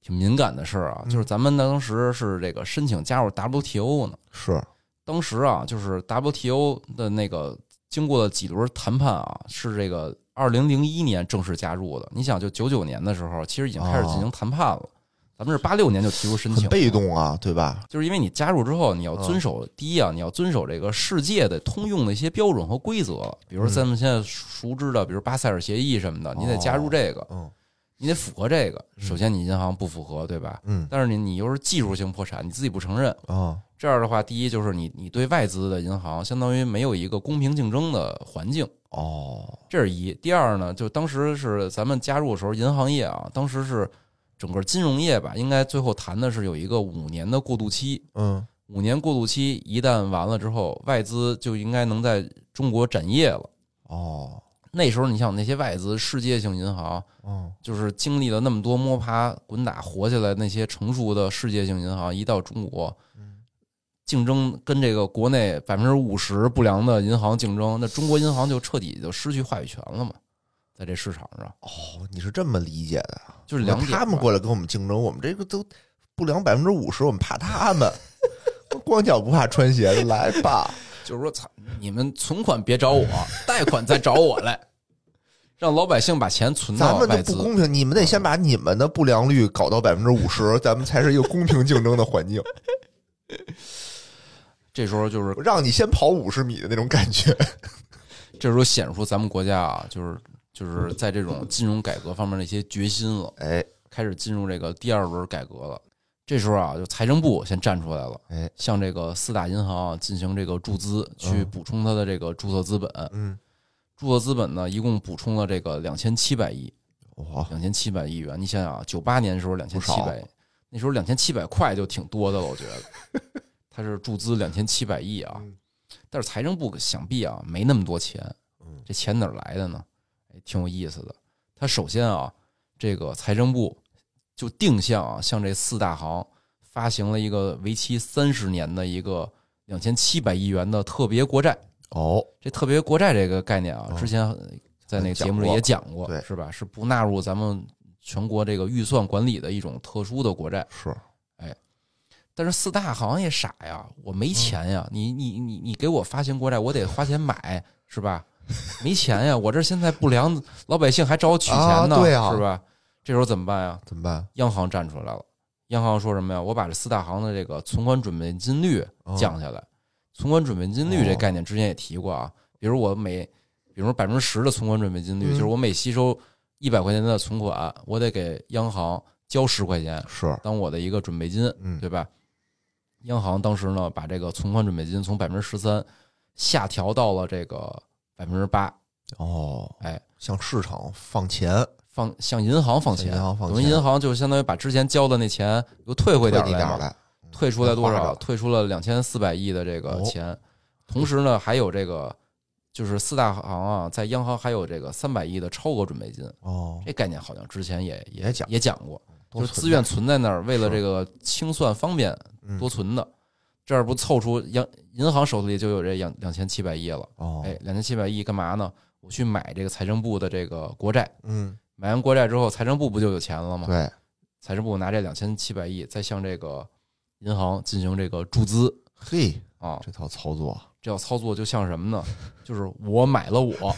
Speaker 2: 挺敏感的事儿啊，
Speaker 1: 嗯
Speaker 2: 就是咱们当时是这个申请加入 WTO 呢。
Speaker 1: 是，
Speaker 2: 当时啊，就是 WTO 的那个经过了几轮谈判啊，是这个二零零一年正式加入的。你想，就九九年的时候，其实已经开始进行谈判了。咱们是八六年就提出申请，
Speaker 1: 被，动啊，对吧？
Speaker 2: 就是因为你加入之后，你要遵
Speaker 1: 嗯
Speaker 2: 守、第一啊，你要遵守这个世界的通用的一些标准和规则，比如
Speaker 1: 嗯
Speaker 2: 咱们现在熟知的，比如巴塞尔协议什么的，你得加入这个。
Speaker 1: 嗯
Speaker 2: 你得符合这个。首先，你银行不符合，对吧？
Speaker 1: 嗯
Speaker 2: 但是你你又是技术性破产，你自己不承认，
Speaker 1: 啊，
Speaker 2: 这样的话，第一就是你你对外资的银行相当于没有一个公平竞争的环境，
Speaker 1: 哦，
Speaker 2: 这是一。第二呢，就当时是咱们加入的时候，银行业啊，当时是整个金融业吧，应该最后谈的是有一个五年的过渡期。
Speaker 1: 嗯
Speaker 2: 五年过渡期一旦完了之后，外资就应该能在中国展业了。
Speaker 1: 哦
Speaker 2: 那时候，你想那些外资世界性银行，
Speaker 1: 嗯，
Speaker 2: 就是经历了那么多摸爬滚打活下来，那些成熟的世界性银行一到中国，竞争跟这个国内百分之五十不良的银行竞争，那中国银行就彻底就失去话语权了嘛，在这市场上
Speaker 1: 哦，你是这么理解的啊？
Speaker 2: 就是两点吧。
Speaker 1: 他们过来跟我们竞争，我们这个都不良百分之五十，我们怕他们，光脚不怕穿鞋的，来吧。
Speaker 2: 就是说，操，你们存款别找我，贷款再找我来，让老百姓把钱存
Speaker 1: 咱们
Speaker 2: 到外资。
Speaker 1: 就不公平，你们得先把你们的不良率搞到百分之五十，咱们才是一个公平竞争的环境。
Speaker 2: 这时候就是
Speaker 1: 让你先跑五十米的那种感觉。
Speaker 2: 这时候显示出咱们国家啊，就是就是在这种金融改革方面的一些决心了。
Speaker 1: 哎
Speaker 2: 开始进入这个第二轮改革了。这时候啊，就财政部先站出来了，
Speaker 1: 哎，
Speaker 2: 向这个四大银行啊进行这个注资，去
Speaker 1: 嗯
Speaker 2: 补充它的这个注册资本。
Speaker 1: 嗯，
Speaker 2: 注册资本呢，一共补充了这个两千七百亿，
Speaker 1: 哇，
Speaker 2: 两千七百亿元。你想想啊，九八年的时候两千七
Speaker 1: 不
Speaker 2: 百，那时候两千七百块就挺多的了，我觉得。他是注资两千七百亿啊，
Speaker 1: 嗯
Speaker 2: 但是财政部想必啊没那么多钱，
Speaker 1: 嗯
Speaker 2: 这钱哪儿来的呢？哎，挺有意思的。他首先啊，这个财政部就定向啊，向这四大行发行了一个为期三十年的一个两千七百亿元的特别国债。
Speaker 1: 哦，
Speaker 2: 这特别国债这个概念啊，
Speaker 1: 哦
Speaker 2: 之前在那个节目里也讲过，
Speaker 1: 对
Speaker 2: 是吧？是不纳入咱们全国这个预算管理的一种特殊的国债。
Speaker 1: 是，
Speaker 2: 但是四大行也傻呀，我没钱呀，你你你你给我发行国债，我得花钱买，是吧？没钱呀，我这现在不良老百姓还找我取钱呢，
Speaker 1: 啊对啊
Speaker 2: 是吧？这时候怎么办呀？
Speaker 1: 怎么办？
Speaker 2: 央行站出来了，央行说什么呀？我把这四大行的这个存款准备金率
Speaker 1: 哦
Speaker 2: 降下来。存款准备金率这
Speaker 1: 哦
Speaker 2: 概念之前也提过啊，比如我每，比如百分之十的存款准备金率，
Speaker 1: 嗯
Speaker 2: 就是我每吸收一百块钱的存款，我得给央行交十块钱
Speaker 1: 是，
Speaker 2: 当我的一个准备金，
Speaker 1: 嗯
Speaker 2: 对吧？央行当时呢，把这个存款准备金从百分之十三下调到了这个百分之八，
Speaker 1: 哦，
Speaker 2: 哎，
Speaker 1: 向市场放钱，
Speaker 2: 放向银行放钱，
Speaker 1: 向银行放钱。
Speaker 2: 等于银行就相当于把之前交的那钱又退回
Speaker 1: 退
Speaker 2: 点儿来退出来多少？退出了两千四百亿的这个
Speaker 1: 哦。
Speaker 2: 钱，同时呢，还有这个就是四大行啊，在央行还有这个三百亿的超额准备金，
Speaker 1: 哦，
Speaker 2: 这概念好像之前也
Speaker 1: 也讲
Speaker 2: 也讲过，就是自
Speaker 1: 愿
Speaker 2: 存在那儿，为了这个清算方便
Speaker 1: 嗯。
Speaker 2: 多存的。这儿不凑出央银行手里就有这两两千七百亿了，
Speaker 1: 哦，
Speaker 2: 哎，两千七百亿干嘛呢？我去买这个财政部的这个国债，
Speaker 1: 嗯，
Speaker 2: 买完国债之后，财政部不就有钱了吗？
Speaker 1: 对，
Speaker 2: 财政部拿这两千七百亿再向这个银行进行这个注资
Speaker 1: 嘿，
Speaker 2: 啊，
Speaker 1: 这套操作，
Speaker 2: 这套操作就像什么呢？就是我买了我，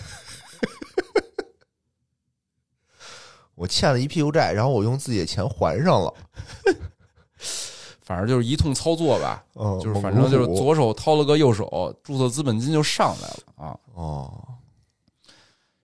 Speaker 1: 我欠了一屁股债，然后我用自己的钱还上了，
Speaker 2: 反正就是一通操作吧，
Speaker 1: 嗯，
Speaker 2: 就是反正就是左手掏了个右手，注册资本金就上来了啊。
Speaker 1: 哦，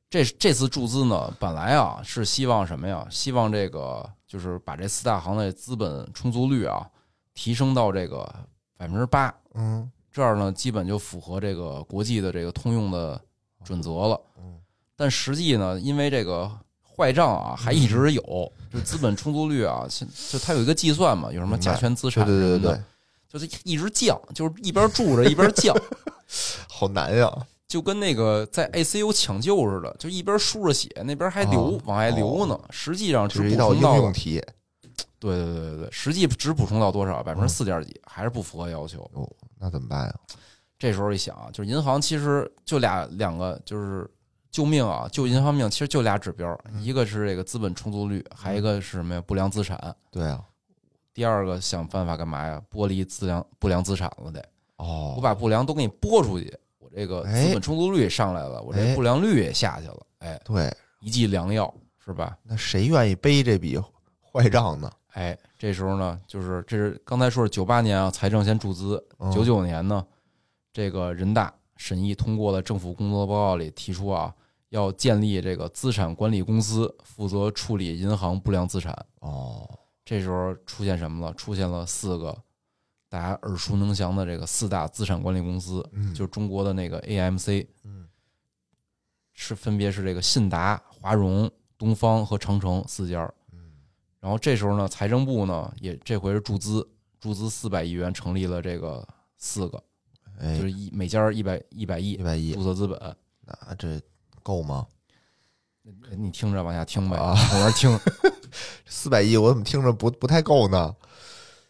Speaker 2: 这这次注资呢，本来啊是希望什么呀？希望这个就是把这四大行的资本充足率啊提升到这个百分之八，
Speaker 1: 嗯
Speaker 2: 这样呢，基本就符合这个国际的这个通用的准则了。
Speaker 1: 嗯
Speaker 2: 但实际呢，因为这个坏账啊，还一直有，就资本充足率啊，现就它有一个计算嘛，有什么加权资
Speaker 1: 对
Speaker 2: 产
Speaker 1: 对对对
Speaker 2: 就是一直降，就是一边住着一边降，
Speaker 1: 好难呀！
Speaker 2: 就跟那个在 ICU 抢救似的，就一边输着血，那边还流、
Speaker 1: 哦
Speaker 2: 往外流呢。实际上只
Speaker 1: 一道应
Speaker 2: 充到了，
Speaker 1: 用题
Speaker 2: 对对对对对，实际只补充到多少？百分之四点几，还是不符合要求。
Speaker 1: 哦，那怎么办呀？
Speaker 2: 这时候一想啊，就是银行其实就俩两个，就是救命啊，救银行命，其实就俩指标，一个是这个资本充足率，还一个是什么呀？不良资产。
Speaker 1: 对啊，
Speaker 2: 第二个想办法干嘛呀？剥离资良不良资产了得，
Speaker 1: 哦，
Speaker 2: 我把不良都给你拨出去，我这个
Speaker 1: 哎
Speaker 2: 资本充足率上来了，我这
Speaker 1: 哎
Speaker 2: 不良率也下去了，哎，
Speaker 1: 对，
Speaker 2: 一剂良药是吧？
Speaker 1: 那谁愿意背这笔坏账呢？
Speaker 2: 哎，这时候呢，就是这是刚才说是九八年啊，财政先注资，
Speaker 1: 嗯
Speaker 2: 九九年呢，这个人大审议通过了政府工作报告里提出啊，要建立这个资产管理公司，负责处理银行不良资产。
Speaker 1: 哦，
Speaker 2: 这时候出现什么了？出现了四个大家耳熟能详的这个四大资产管理公司，
Speaker 1: 嗯
Speaker 2: 就是中国的那个 AMC，
Speaker 1: 嗯
Speaker 2: 是分别是这个信达、华融、东方和长城四家。
Speaker 1: 嗯
Speaker 2: 然后这时候呢，财政部呢也这回是注资，注资四百亿元成立了这个四个，
Speaker 1: 哎
Speaker 2: 就，是一每家一百一百亿
Speaker 1: 一百亿
Speaker 2: 注，册资本。
Speaker 1: 那这够吗？
Speaker 2: 你听着往下听呗，
Speaker 1: 啊
Speaker 2: 往那听。
Speaker 1: 四百亿，我怎么听着不不太够呢？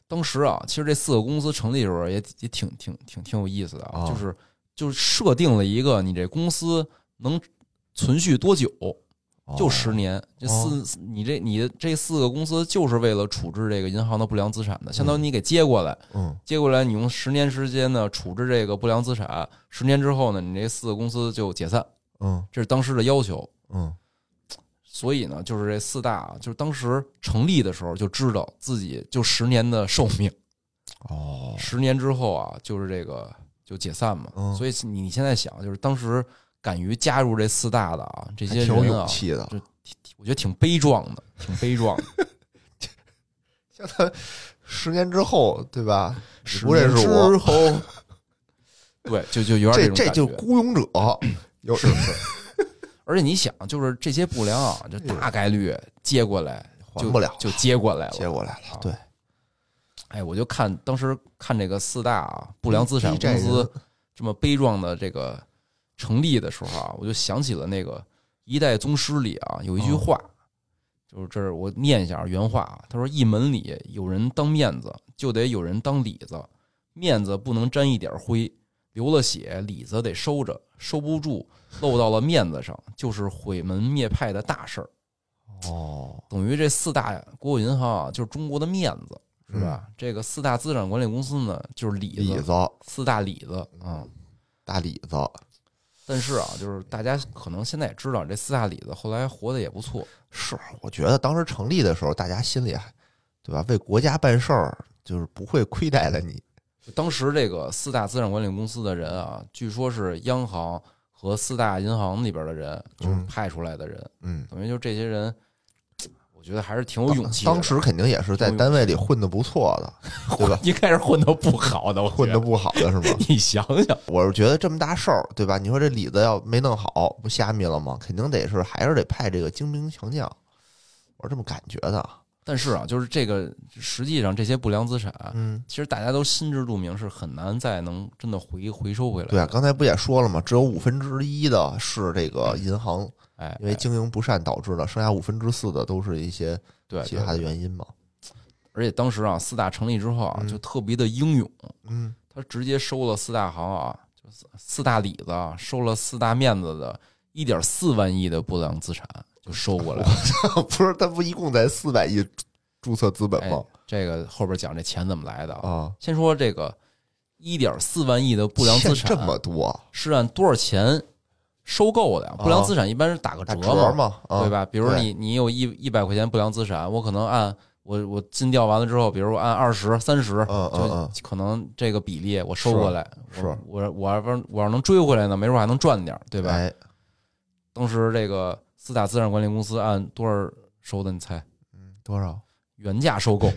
Speaker 2: 当时啊，其实这四个公司成立的时候也也挺挺挺挺有意思的啊，
Speaker 1: 啊
Speaker 2: 就是就是设定了一个你这公司能存续多久，就
Speaker 1: 哦
Speaker 2: 十年。这四你这你这四个公司就是为了处置这个银行的不良资产的，相当于你给接过来，
Speaker 1: 嗯
Speaker 2: 接过来你用十年时间呢处置这个不良资产，十年之后呢，你这四个公司就解散，
Speaker 1: 嗯
Speaker 2: 这是当时的要求。
Speaker 1: 嗯
Speaker 2: 所以呢，就是这四大啊，就是当时成立的时候就知道自己就十年的寿命，
Speaker 1: 哦，
Speaker 2: 十年之后啊，就是这个就解散嘛。
Speaker 1: 嗯
Speaker 2: 所以你你现在想，就是当时敢于加入这四大的啊，这
Speaker 1: 还挺有
Speaker 2: 些人啊，
Speaker 1: 勇气的。
Speaker 2: 我觉得挺悲壮的，挺悲壮的。
Speaker 1: 像他十年之后，对吧？
Speaker 2: 十
Speaker 1: 不认识
Speaker 2: 年
Speaker 1: 我
Speaker 2: 之后，对，就就有点种
Speaker 1: 这这就
Speaker 2: 感觉。
Speaker 1: 孤勇者，有
Speaker 2: 是是，而且你想，就是这些不良啊，就大概率接过来就
Speaker 1: 还不了，
Speaker 2: 就接过来了。
Speaker 1: 接过来了。对，
Speaker 2: 哎，我就看当时看这个四大啊不良资产公司这么悲壮的这个成立的时候啊，我就想起了那个《一代宗师》里啊有一句
Speaker 1: 哦
Speaker 2: 话，就是这儿我念一下原话啊，他说：“一门里有人当面子，就得有人当里子，面子不能沾一点灰，流了血，里子得收着，收不住漏到了面子上，就是毁门灭派的大事儿。”
Speaker 1: 哦，
Speaker 2: 等于这四大国有银行啊，就是中国的面子，是吧？
Speaker 1: 嗯
Speaker 2: 这个四大资产管理公司呢，就是里子，
Speaker 1: 里子
Speaker 2: 四大里子啊、嗯。
Speaker 1: 大里子，
Speaker 2: 但是啊，就是大家可能现在也知道，这四大里子后来活得也不错。
Speaker 1: 是我觉得当时成立的时候，大家心里还对吧？为国家办事儿，就是不会亏待了你。
Speaker 2: 当时这个四大资产管理公司的人啊，据说是央行和四大银行里边的人，就是
Speaker 1: 嗯
Speaker 2: 派出来的人，
Speaker 1: 嗯，
Speaker 2: 等于就这些人，我觉得还是挺有勇气的。
Speaker 1: 当时肯定也是在单位里混的不错的，对吧？
Speaker 2: 一开始混的不好的，我
Speaker 1: 混的不好的是吗？
Speaker 2: 你想想，
Speaker 1: 我是觉得这么大事儿，对吧？你说这里子要没弄好，不瞎咪了吗？肯定得是还是得派这个精兵强将，我是这么感觉的。
Speaker 2: 但是啊，就是这个实际上这些不良资产，
Speaker 1: 嗯，
Speaker 2: 其实大家都心知肚明，是很难再能真的回回收回来。
Speaker 1: 对啊，，刚才不也说了吗？只有五分之一的是这个银行
Speaker 2: 哎，
Speaker 1: 因为
Speaker 2: 哎
Speaker 1: 经营不善导致的，剩下五分之四的都是一些
Speaker 2: 对
Speaker 1: 其他的原因嘛。
Speaker 2: 而且当时啊，四大成立之后啊，
Speaker 1: 嗯。
Speaker 2: 就特别的英勇，
Speaker 1: 嗯，
Speaker 2: 他直接收了四大行啊，就是四大里子啊，收了四大面子的一点四万亿的不良资产就收过来了。
Speaker 1: 不是，他不一共才四百亿注册资本
Speaker 2: 哎
Speaker 1: 吗？，
Speaker 2: 这个后边讲这钱怎么来的啊？
Speaker 1: 啊，
Speaker 2: 先说这个一点四万亿的不良资产
Speaker 1: 这么多，
Speaker 2: 是按多少钱收购的呀？不良资产一般是打个折对？吧？比如你你有一一百块钱不良资产，我可能按我我尽调完了之后，比如我按二十、三十，
Speaker 1: 嗯嗯嗯
Speaker 2: 就可能这个比例我收过来，
Speaker 1: 是
Speaker 2: 我我我要不我要能追回来呢，没准还能赚点，对吧？
Speaker 1: 哎，
Speaker 2: 当时这个四大资产管理公司按多少收的？你猜？
Speaker 1: 嗯，多少？
Speaker 2: 原价收购，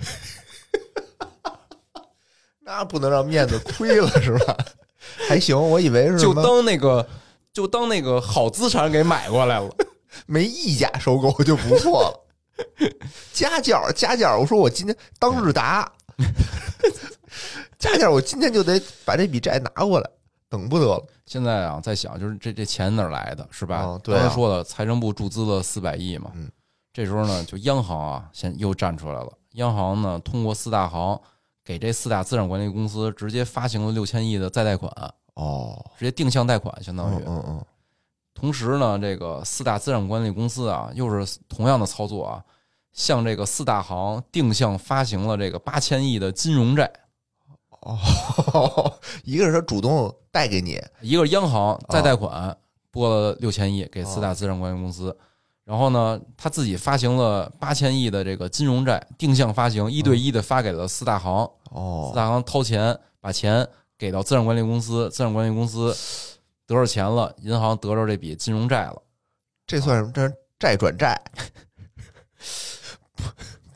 Speaker 1: 那不能让面子亏了是吧？还行，我以为是
Speaker 2: 就当那个就当那个好资产给买过来了。
Speaker 1: 没溢价收购就不错了。加价加价，我说我今天当日达，加价，我今天就得把这笔债拿过来，等不得了。
Speaker 2: 现在啊，在想就是这这钱哪儿来的，是吧？
Speaker 1: 哦对啊
Speaker 2: 刚才说了，财政部注资了四百亿嘛。
Speaker 1: 嗯
Speaker 2: 这时候呢，就央行啊，先又站出来了。央行呢，通过四大行给这四大资产管理公司直接发行了六千亿的再贷款，
Speaker 1: 哦，
Speaker 2: 直接定向贷款，相当于。
Speaker 1: 嗯嗯嗯，
Speaker 2: 同时呢，这个四大资产管理公司啊，又是同样的操作啊，向这个四大行定向发行了这个八千亿的金融债。
Speaker 1: 哦，一个是他主动贷给你，
Speaker 2: 一个是央行再贷款拨了六千亿给四大资产管理公司，然后呢，他自己发行了八千亿的这个金融债，定向发行，一对一的发给了四大行，哦。四
Speaker 1: 哦，
Speaker 2: 大行掏钱把钱给到资产管理公司，资产管理公司得着钱了，银行得着这笔金融债了。
Speaker 1: 这算什么？这是债转债，不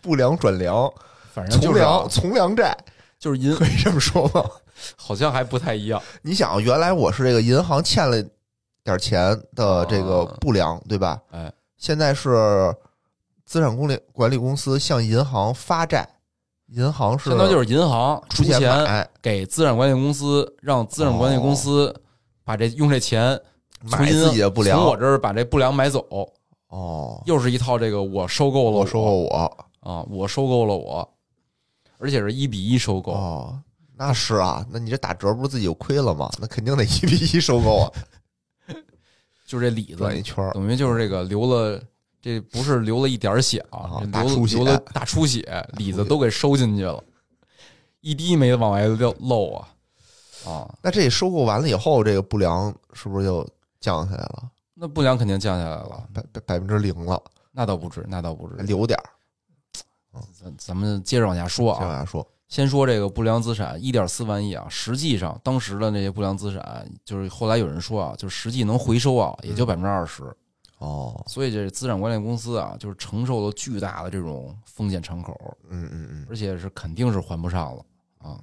Speaker 1: 不良转良，
Speaker 2: 反正就
Speaker 1: 从
Speaker 2: 是
Speaker 1: 从良债，
Speaker 2: 就是银，
Speaker 1: 可以这么说吗？
Speaker 2: 好像还不太一样。
Speaker 1: 你想，原来我是这个银行欠了点钱的这个
Speaker 2: 啊
Speaker 1: 不良，对吧？
Speaker 2: 哎，
Speaker 1: 现在是资产管理管理公司向银行发债，银行是
Speaker 2: 相当就是银行
Speaker 1: 出钱
Speaker 2: 出钱
Speaker 1: 买
Speaker 2: 给资产管理公司，让资产管理公司把这用这钱
Speaker 1: 买自己的不良
Speaker 2: 从我这儿把这不良买走，
Speaker 1: 哦，
Speaker 2: 又是一套这个我收购了
Speaker 1: 我收购我
Speaker 2: 啊，我收购了我，而且是一比一收购。
Speaker 1: 哦，那是啊，那你这打折不是自己就亏了吗？那肯定得一比一收购啊，
Speaker 2: 就这里子
Speaker 1: 转一圈
Speaker 2: 等于就是这个流了，这不是流了一点儿血啊，流
Speaker 1: 大出血
Speaker 2: 流了大出血，里子都给收进去了，一滴没往外漏漏啊啊！
Speaker 1: 那这收购完了以后，这个不良是不是就降下来了？
Speaker 2: 那不良肯定降下来了，
Speaker 1: 百百百分之零了，
Speaker 2: 那倒不至，那倒不至。
Speaker 1: 留点儿。
Speaker 2: 咱咱们接着往下说啊，
Speaker 1: 接着往下说，
Speaker 2: 先说这个不良资产一点四万亿啊，实际上当时的那些不良资产，就是后来有人说啊，就是实际能回收啊，也就百分之二十。
Speaker 1: 哦，
Speaker 2: 所以这资产管理公司啊，就是承受了巨大的这种风险敞口，
Speaker 1: 嗯嗯嗯，
Speaker 2: 而且是肯定是还不上了啊。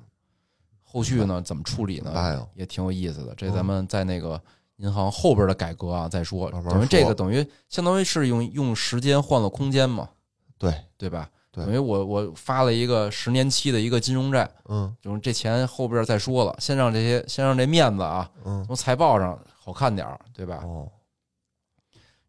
Speaker 2: 后续呢怎么处理呢？也挺有意思的。这咱们在那个银行后边的改革啊再说。等于这个等于相当于是用用时间换了空间嘛，
Speaker 1: 对，
Speaker 2: 对吧？
Speaker 1: 对
Speaker 2: 等于我我发了一个十年期的一个金融债，
Speaker 1: 嗯
Speaker 2: 就是这钱后边再说了，先让这些先让这面子啊
Speaker 1: 嗯，
Speaker 2: 从财报上好看点儿，对吧？
Speaker 1: 哦，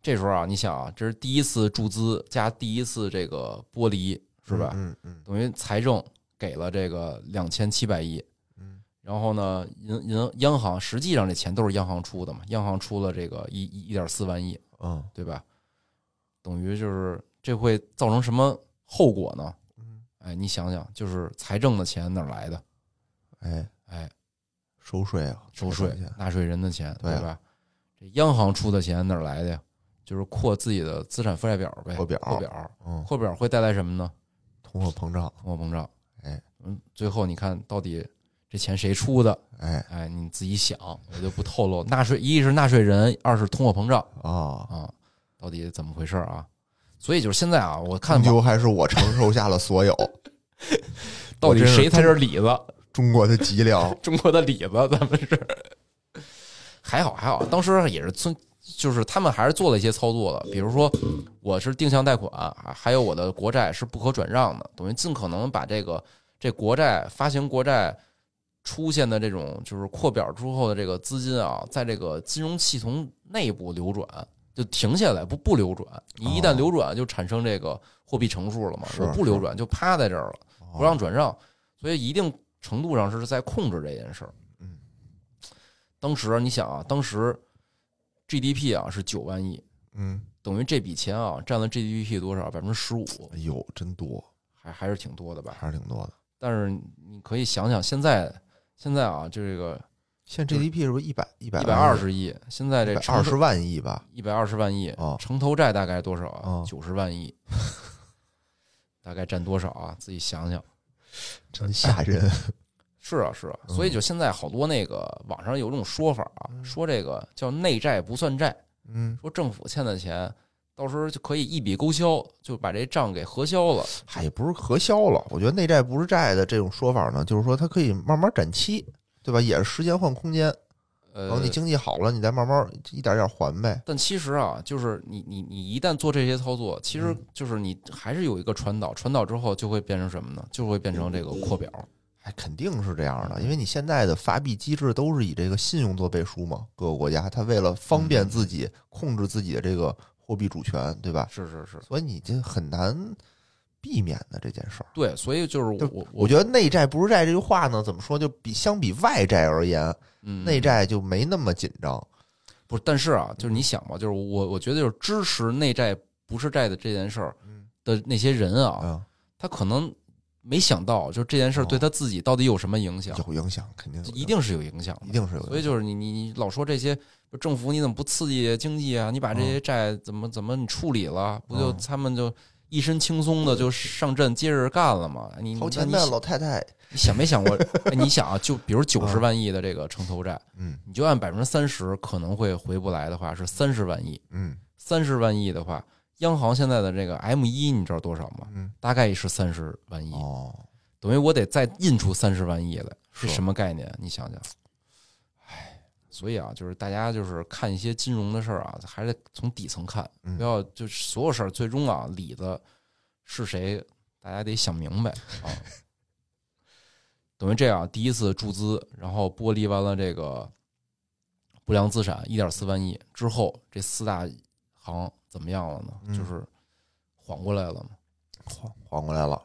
Speaker 2: 这时候啊，你想啊，这是第一次注资加第一次这个剥离，是吧？
Speaker 1: 嗯嗯
Speaker 2: 等于财政给了这个两千七百亿，
Speaker 1: 嗯，
Speaker 2: 然后呢，银银央行实际上这钱都是央行出的嘛，央行出了这个一一一点四万亿，
Speaker 1: 嗯
Speaker 2: 对吧？等于就是这会造成什么后果呢？
Speaker 1: 嗯，
Speaker 2: 哎，你想想，就是财政的钱哪儿来的？
Speaker 1: 哎，
Speaker 2: 哎，
Speaker 1: 收税啊，
Speaker 2: 收税，纳税人的钱，
Speaker 1: 对啊
Speaker 2: 吧？这央行出的钱哪儿来的呀？就是扩自己的资产负债表呗，
Speaker 1: 扩表
Speaker 2: 扩表，
Speaker 1: 嗯，
Speaker 2: 扩表会带来什么呢？
Speaker 1: 通货膨胀，
Speaker 2: 通货膨胀。
Speaker 1: 哎，
Speaker 2: 嗯，最后你看到底这钱谁出的？
Speaker 1: 哎
Speaker 2: 哎，你自己想，我就不透露。纳税一是纳税人，二是通货膨胀
Speaker 1: 啊，
Speaker 2: 啊，到底怎么回事啊？所以就是现在啊，我看网
Speaker 1: 终究还是我承受下了所有，
Speaker 2: 到底谁才是李子？
Speaker 1: 中国的脊梁，
Speaker 2: 中国的李子，咱们是还好还好，当时也是村，就是他们还是做了一些操作的，比如说我是定向贷款，还还有我的国债是不可转让的，等于尽可能把这个这国债发行国债出现的这种就是扩表之后的这个资金啊，在这个金融系统内部流转，就停下来不不流转，你一旦
Speaker 1: 哦
Speaker 2: 流转就产生这个货币乘数了嘛，
Speaker 1: 是
Speaker 2: 我不流转就趴在这儿了。不
Speaker 1: 不
Speaker 2: 让转让，所以一定程度上是在控制这件事儿。
Speaker 1: 嗯，
Speaker 2: 当时你想啊，当时 GDP 啊是九万亿，
Speaker 1: 嗯，
Speaker 2: 等于这笔钱啊占了 GDP 多少？百分之十五，
Speaker 1: 哎呦，真多，
Speaker 2: 还还是挺多的吧？
Speaker 1: 还是挺多的。
Speaker 2: 但是你可以想想，现在现在啊，就这个
Speaker 1: 现在 GDP 是不是一百一百
Speaker 2: 一百二十亿，现在这
Speaker 1: 二十万亿吧？
Speaker 2: 一百二十万亿
Speaker 1: 啊
Speaker 2: 城投债大概多少啊
Speaker 1: 哦？
Speaker 2: 九十万亿，大概占多少啊？自己想想。
Speaker 1: 真吓人。
Speaker 2: 是啊，是啊，
Speaker 1: 嗯
Speaker 2: 所以就现在好多那个网上有种说法啊，说这个叫内债不算债，
Speaker 1: 嗯
Speaker 2: 说政府欠的钱到时候就可以一笔勾销，就把这账给核销了。
Speaker 1: 嗨，也不是核销了。我觉得内债不是债的这种说法呢，就是说它可以慢慢展期，对吧？也是时间换空间，
Speaker 2: 呃，
Speaker 1: 等你经济好了，你再慢慢一点点还呗。
Speaker 2: 但其实啊，就是你你你一旦做这些操作，其实
Speaker 1: 嗯
Speaker 2: 就是你还是有一个传导，传导之后就会变成什么呢？就会变成这个扩表。
Speaker 1: 哎，肯定是这样的，因为你现在的发币机制都是以这个信用做背书嘛，各个国家它为了方
Speaker 2: 嗯
Speaker 1: 便自己控制自己的这个货币主权，对吧？
Speaker 2: 是是是，
Speaker 1: 所以你这很难避免的这件事儿。
Speaker 2: 对，所以就是
Speaker 1: 就
Speaker 2: 我
Speaker 1: 我觉得内债不是债这句话呢，怎么说？就比相比外债而言，
Speaker 2: 嗯
Speaker 1: 内债就没那么紧张。
Speaker 2: 不是，但是啊，就是你想吧，就是我我觉得就是支持内债不是债的这件事儿
Speaker 1: 嗯
Speaker 2: 的那些人啊，
Speaker 1: 嗯，
Speaker 2: 他可能没想到，就是这件事儿对他自己到底有什么影响，
Speaker 1: 有影响，肯定
Speaker 2: 一定是有影响的
Speaker 1: 一。定是有。
Speaker 2: 所以就是你你你老说这些政府你怎么不刺激经济啊？你把这些债怎么怎么你处理了，不就
Speaker 1: 嗯
Speaker 2: 他们就一身轻松的就上阵接着干了嘛？你
Speaker 1: 掏钱的
Speaker 2: 那你想
Speaker 1: 老太太，
Speaker 2: 你想没想过？哎，你想啊，就比如九十万亿的这个城投债，
Speaker 1: 嗯
Speaker 2: 你就按百分之三十可能会回不来的话，是三十万亿。
Speaker 1: 嗯
Speaker 2: 三十万亿的话，央行现在的这个 M 一你知道多少吗？
Speaker 1: 嗯，
Speaker 2: 大概是三十万亿，
Speaker 1: 哦，
Speaker 2: 等于我得再印出三十万亿来，是
Speaker 1: 是
Speaker 2: 什么概念？你想想。唉，所以啊，就是大家就是看一些金融的事儿啊，还是得从底层看，
Speaker 1: 嗯
Speaker 2: 不要就是所有事儿最终啊，里子是谁，大家得想明白啊。等于这样，第一次注资，然后剥离完了这个不良资产一点四万亿之后，这四大行怎么样了呢？
Speaker 1: 嗯
Speaker 2: 就是缓过来了吗？
Speaker 1: 缓缓过来了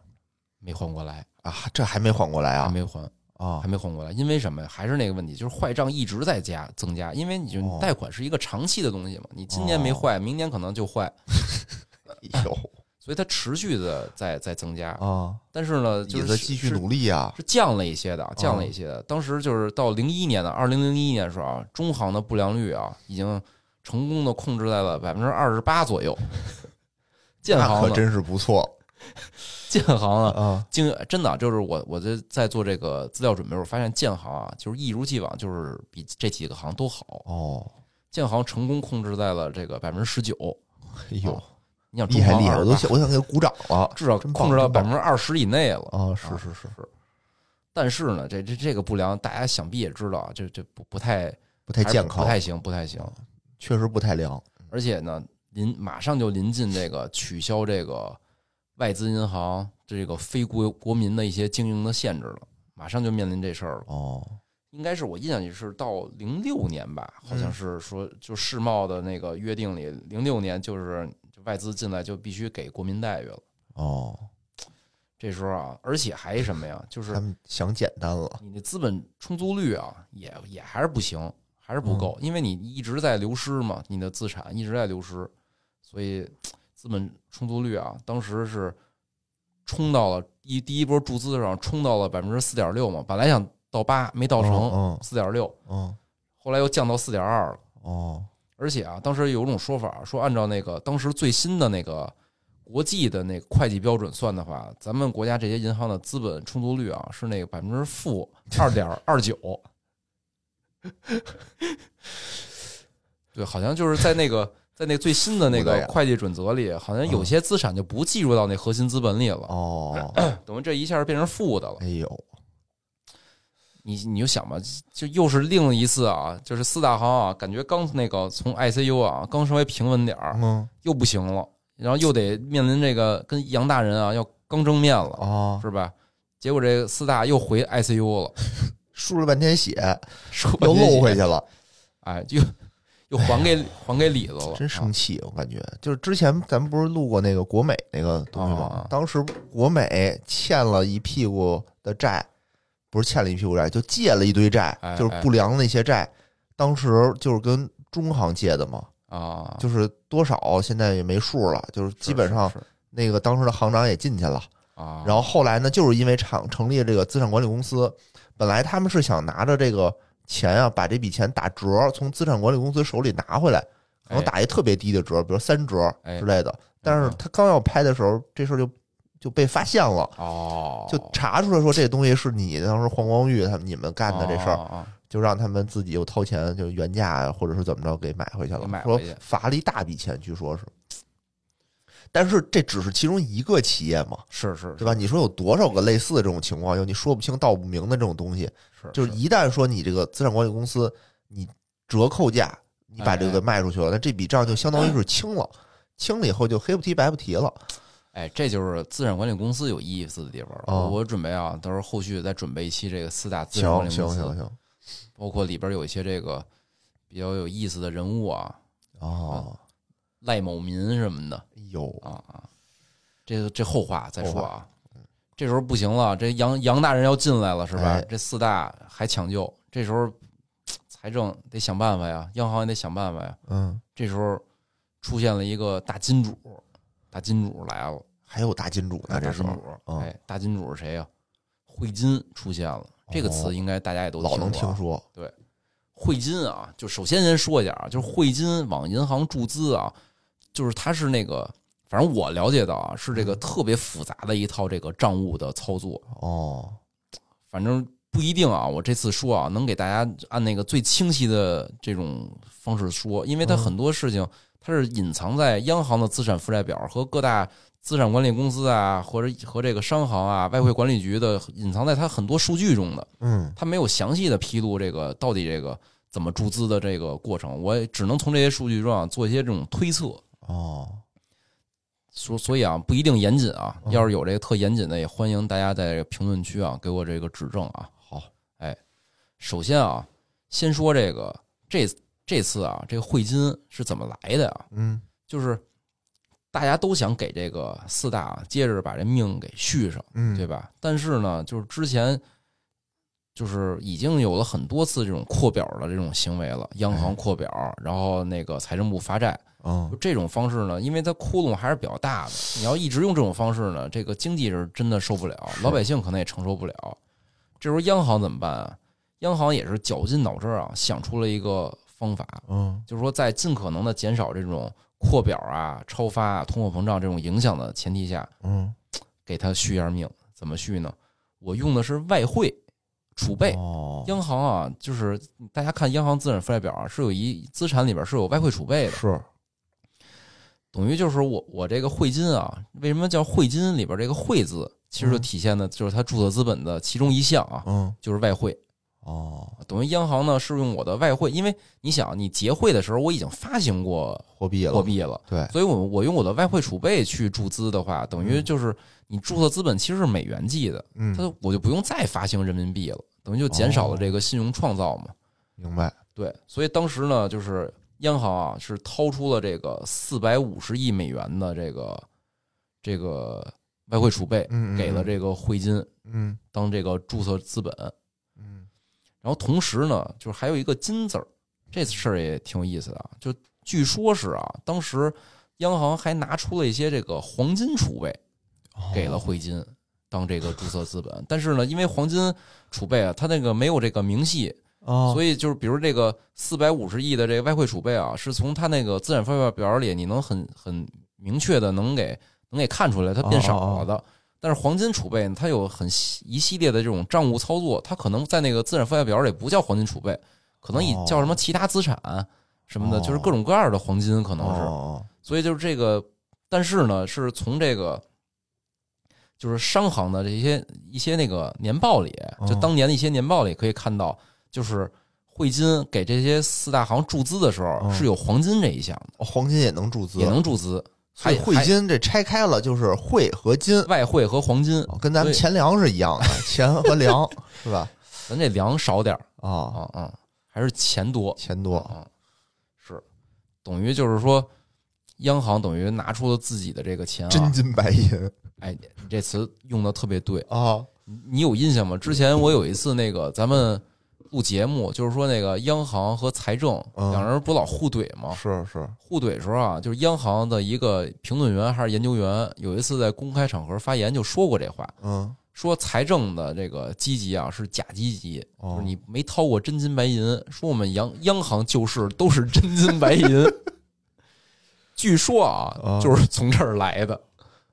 Speaker 2: 没缓过来，
Speaker 1: 啊，这还没缓过来啊？
Speaker 2: 还没还，
Speaker 1: 啊
Speaker 2: 还，没缓过来。因为什么呀？还是那个问题，就是坏账一直在加增加。因为你就
Speaker 1: 哦
Speaker 2: 贷款是一个长期的东西嘛，你今年没坏，明年可能就坏，
Speaker 1: 有
Speaker 2: 所以它持续的在在增加。
Speaker 1: 啊，
Speaker 2: 但是呢，就
Speaker 1: 椅
Speaker 2: 是
Speaker 1: 继续努力啊，
Speaker 2: 是降了一些的，降了一些的。当时就是到零一年的二零零一年的时候啊，中行的不良率啊，已经成功的控制在了百分之二十八左右。建行，
Speaker 1: 可真是不错
Speaker 2: 建行呢，
Speaker 1: 啊，
Speaker 2: 经真的就是我我在在做这个资料准备的时候，发现建行啊，就是一如既往，就是比这几个行都好。
Speaker 1: 哦，
Speaker 2: 建行成功控制在了这个百分之十九，
Speaker 1: 哎呦
Speaker 2: 哦，你想
Speaker 1: 厉害厉害，我都想我想给他鼓掌了
Speaker 2: 至少控制到百分之二十以内了。
Speaker 1: 啊！是是是是，
Speaker 2: 但是呢，这这这个不良，大家想必也知道啊，这这不不太
Speaker 1: 不太健康，
Speaker 2: 不太行，不太行。
Speaker 1: 确实不太良。
Speaker 2: 而且呢，临马上就临近这个取消这个外资银行这个非国国民的一些经营的限制了，马上就面临这事儿了。
Speaker 1: 哦，
Speaker 2: 应该是我印象里是到零六年吧，好像是说就世贸的那个约定里，零六年就是就外资进来就必须给国民待遇了。
Speaker 1: 哦，
Speaker 2: 这时候啊，而且还什么呀？就是
Speaker 1: 他们想简单了，
Speaker 2: 你的资本充足率啊，也也还是不行，还是不够，因为你一直在流失嘛，你的资产一直在流失，所以资本充足率啊，当时是冲到了一第一波注资上冲到了百分之四点六嘛，本来想到八没到成
Speaker 1: 嗯
Speaker 2: 四点六，
Speaker 1: 嗯
Speaker 2: 后来又降到四点二了。
Speaker 1: 哦
Speaker 2: 而且啊，当时有种说法说，按照那个当时最新的那个国际的那个会计标准算的话，咱们国家这些银行的资本充足率啊是那个百分之负 二点二九。对，好像就是在那个在那最新的那个会计准则里，好像有些资产就不计入到那核心资本里了，
Speaker 1: 哦，
Speaker 2: 等于这一下变成负的了。
Speaker 1: 哎呦，
Speaker 2: 你你就想吧，就又是另一次啊，就是四大行啊，感觉刚那个从 ICU 啊刚稍微平稳点儿，
Speaker 1: 嗯。
Speaker 2: 又不行了，然后又得面临这个跟杨大人啊要刚正面了，
Speaker 1: 啊，
Speaker 2: 是吧？结果这四大又回 ICU 了，
Speaker 1: 输了半天血，
Speaker 2: 说
Speaker 1: 又漏回去了，
Speaker 2: 哎，又又还给还给李子了，
Speaker 1: 真生气！我感觉就是之前咱们不是录过那个国美那个东西吗
Speaker 2: 啊？
Speaker 1: 当时国美欠了一屁股的债，不是欠了一屁股债，就借了一堆债
Speaker 2: 哎，
Speaker 1: 就是不良的那些债。当时就是跟中行借的嘛，
Speaker 2: 啊，
Speaker 1: 就是多少现在也没数了，就是基本上那个当时的行长也进去了。
Speaker 2: 啊，
Speaker 1: 然后后来呢，就是因为厂成立这个资产管理公司，本来他们是想拿着这个钱啊，把这笔钱打折，从资产管理公司手里拿回来，可能
Speaker 2: 哎。
Speaker 1: 打一特别低的折，比如三折
Speaker 2: 哎。
Speaker 1: 之类的。但是他刚要拍的时候，这事儿就就被发现了，
Speaker 2: 哦，
Speaker 1: 就查出来说这东西是你当时黄光裕他们你们干的这事儿，就让他们自己又掏钱，就原价呀，或者是怎么着给买回去了。
Speaker 2: 买，
Speaker 1: 说
Speaker 2: 回去。
Speaker 1: 罚了一大笔钱，据说是但是这只是其中一个企业嘛，
Speaker 2: 是是，
Speaker 1: 对吧？你说有多少个类似的这种情况，有你说不清道不明的这种东西，
Speaker 2: 是
Speaker 1: 就是。一旦说你这个资产管理公司你折扣价，你把这
Speaker 2: 哎
Speaker 1: 个卖出去了，那这笔账就相当于是清了，清了以后就黑不提白不提了。
Speaker 2: 哎，这就是资产管理公司有意思的地方了。
Speaker 1: 哦。
Speaker 2: 我准备啊，到时候后续再准备一期这个四大资产管理公司，
Speaker 1: 行行行，
Speaker 2: 包括里边有一些这个比较有意思的人物啊，
Speaker 1: 哦，
Speaker 2: 赖某民什么的
Speaker 1: 有，
Speaker 2: 啊啊，这个这后话再说啊。这时候不行了，这杨杨大人要进来了是吧？
Speaker 1: 哎
Speaker 2: 这四大还抢救，这时候财政得想办法呀，央行也得想办法呀。
Speaker 1: 嗯，
Speaker 2: 这时候出现了一个大金主，大金主来了。
Speaker 1: 还有大金主呢，这时候
Speaker 2: 大金主，
Speaker 1: 嗯
Speaker 2: 哎，大金主是谁呀、汇金出现了，这个词应该大家也都
Speaker 1: 老能听说，对
Speaker 2: 汇金啊，就首先先说一下啊，就是汇金往银行注资啊，就是它是那个，反正我了解到啊，是这个特别复杂的一套这个账务的操作。
Speaker 1: 哦，
Speaker 2: 反正不一定啊，我这次说啊，能给大家按那个最清晰的这种方式说，因为它
Speaker 1: 嗯。
Speaker 2: 很多事情它是隐藏在央行的资产负债表和各大资产管理公司啊，或者和这个商行啊、外汇管理局的隐藏在它很多数据中的，
Speaker 1: 嗯，
Speaker 2: 它没有详细的披露这个到底这个怎么注资的这个过程，我也只能从这些数据中啊做一些这种推测。
Speaker 1: 哦，
Speaker 2: 所所以啊，不一定严谨啊。
Speaker 1: 嗯
Speaker 2: 要是有这个特严谨的，也欢迎大家在这个评论区啊给我这个指正啊。
Speaker 1: 好，
Speaker 2: 哎，首先啊，先说这个这这次啊，这个汇金是怎么来的啊？
Speaker 1: 嗯，
Speaker 2: 就是大家都想给这个四大啊接着把这命给续上，
Speaker 1: 嗯，
Speaker 2: 对吧？但是呢，就是之前就是已经有了很多次这种扩表的这种行为了，央行扩表，然后那个财政部发债。
Speaker 1: 嗯
Speaker 2: 就，这种方式呢，因为它窟窿还是比较大的，你要一直用这种方式呢，这个经济是真的受不了，老百姓可能也承受不了。这时候央行怎么办啊？央行也是绞尽脑汁儿啊，想出了一个方法，
Speaker 1: 嗯，
Speaker 2: 就是说在尽可能的减少这种扩表啊、超发啊、通货膨胀这种影响的前提下，
Speaker 1: 嗯，
Speaker 2: 给它续一下命。怎么续呢？我用的是外汇储备。
Speaker 1: 哦，
Speaker 2: 央行啊，就是大家看央行资产负债表啊，是有一资产里边是有外汇储备的。
Speaker 1: 是，
Speaker 2: 等于就是我我这个汇金啊，为什么叫汇金？里边这个汇字，其实体现的就是它注册资本的其中一项啊，
Speaker 1: 嗯，
Speaker 2: 就是外汇。
Speaker 1: 哦，
Speaker 2: 等于央行呢是用我的外汇，因为你想，你结汇的时候我已经发行过
Speaker 1: 货币了，
Speaker 2: 货币了，
Speaker 1: 对，
Speaker 2: 所以我我用我的外汇储备去注资的话，等于
Speaker 1: 嗯
Speaker 2: 就是你注册资本其实是美元计的，
Speaker 1: 嗯，
Speaker 2: 它我就不用再发行人民币了，等于就减少了这个信用创造嘛。
Speaker 1: 明白，
Speaker 2: 对，所以当时呢，就是央行啊是掏出了这个四百五十亿美元的这个这个外汇储备，给了，这个汇金
Speaker 1: 嗯
Speaker 2: 当这个注册资本。
Speaker 1: 嗯
Speaker 2: 然后同时呢，就是还有一个金字儿，这事儿也挺有意思的啊。就据说是啊，当时央行还拿出了一些这个黄金储备，
Speaker 1: 嗯，
Speaker 2: 给了汇金当这个注册资本。但是呢，因为黄金储备啊，它那个没有这个明细，
Speaker 1: 哦，
Speaker 2: 所以就是比如这个四百五十亿的这个外汇储备啊，是从它那个资产负债表里，你能很很明确的能给能给看出来它变少了的。但是黄金储备它有很细一系列的这种账务操作，它可能在那个资产负债表里不叫黄金储备，可能以
Speaker 1: 哦
Speaker 2: 叫什么其他资产什么的，
Speaker 1: 哦
Speaker 2: 就是各种各样的黄金可能是。
Speaker 1: 哦
Speaker 2: 所以就是这个，但是呢，是从这个就是商行的这些一些那个年报里，
Speaker 1: 哦
Speaker 2: 就当年的一些年报里可以看到，就是汇金给这些四大行注资的时候
Speaker 1: 哦
Speaker 2: 是有黄金这一项的，
Speaker 1: 哦黄金也能注资，
Speaker 2: 也能注资，
Speaker 1: 所以汇金这拆开了就是汇和金，
Speaker 2: 外汇和黄金，
Speaker 1: 哦跟咱们钱粮是一样的，钱和粮是吧？
Speaker 2: 咱这粮少点儿。
Speaker 1: 啊，
Speaker 2: 啊啊，还是钱多。
Speaker 1: 钱多，
Speaker 2: 啊，是。等于就是说。央行等于拿出了自己的这个钱啊，
Speaker 1: 真金白银。
Speaker 2: 哎，你这词用的特别对，
Speaker 1: 啊，
Speaker 2: 你有印象吗？之前我有一次那个咱们录节目，就是说那个央行和财政
Speaker 1: 嗯
Speaker 2: 两人不老互怼吗？
Speaker 1: 是是，
Speaker 2: 互怼时候啊，就是央行的一个评论员还是研究员，有一次在公开场合发言就说过这话，
Speaker 1: 嗯，
Speaker 2: 说财政的这个积极啊是假积极，
Speaker 1: 哦
Speaker 2: 就是你没掏过真金白银。说我们央央行救市都是真金白银，据说啊
Speaker 1: 哦，
Speaker 2: 就是从这儿来的。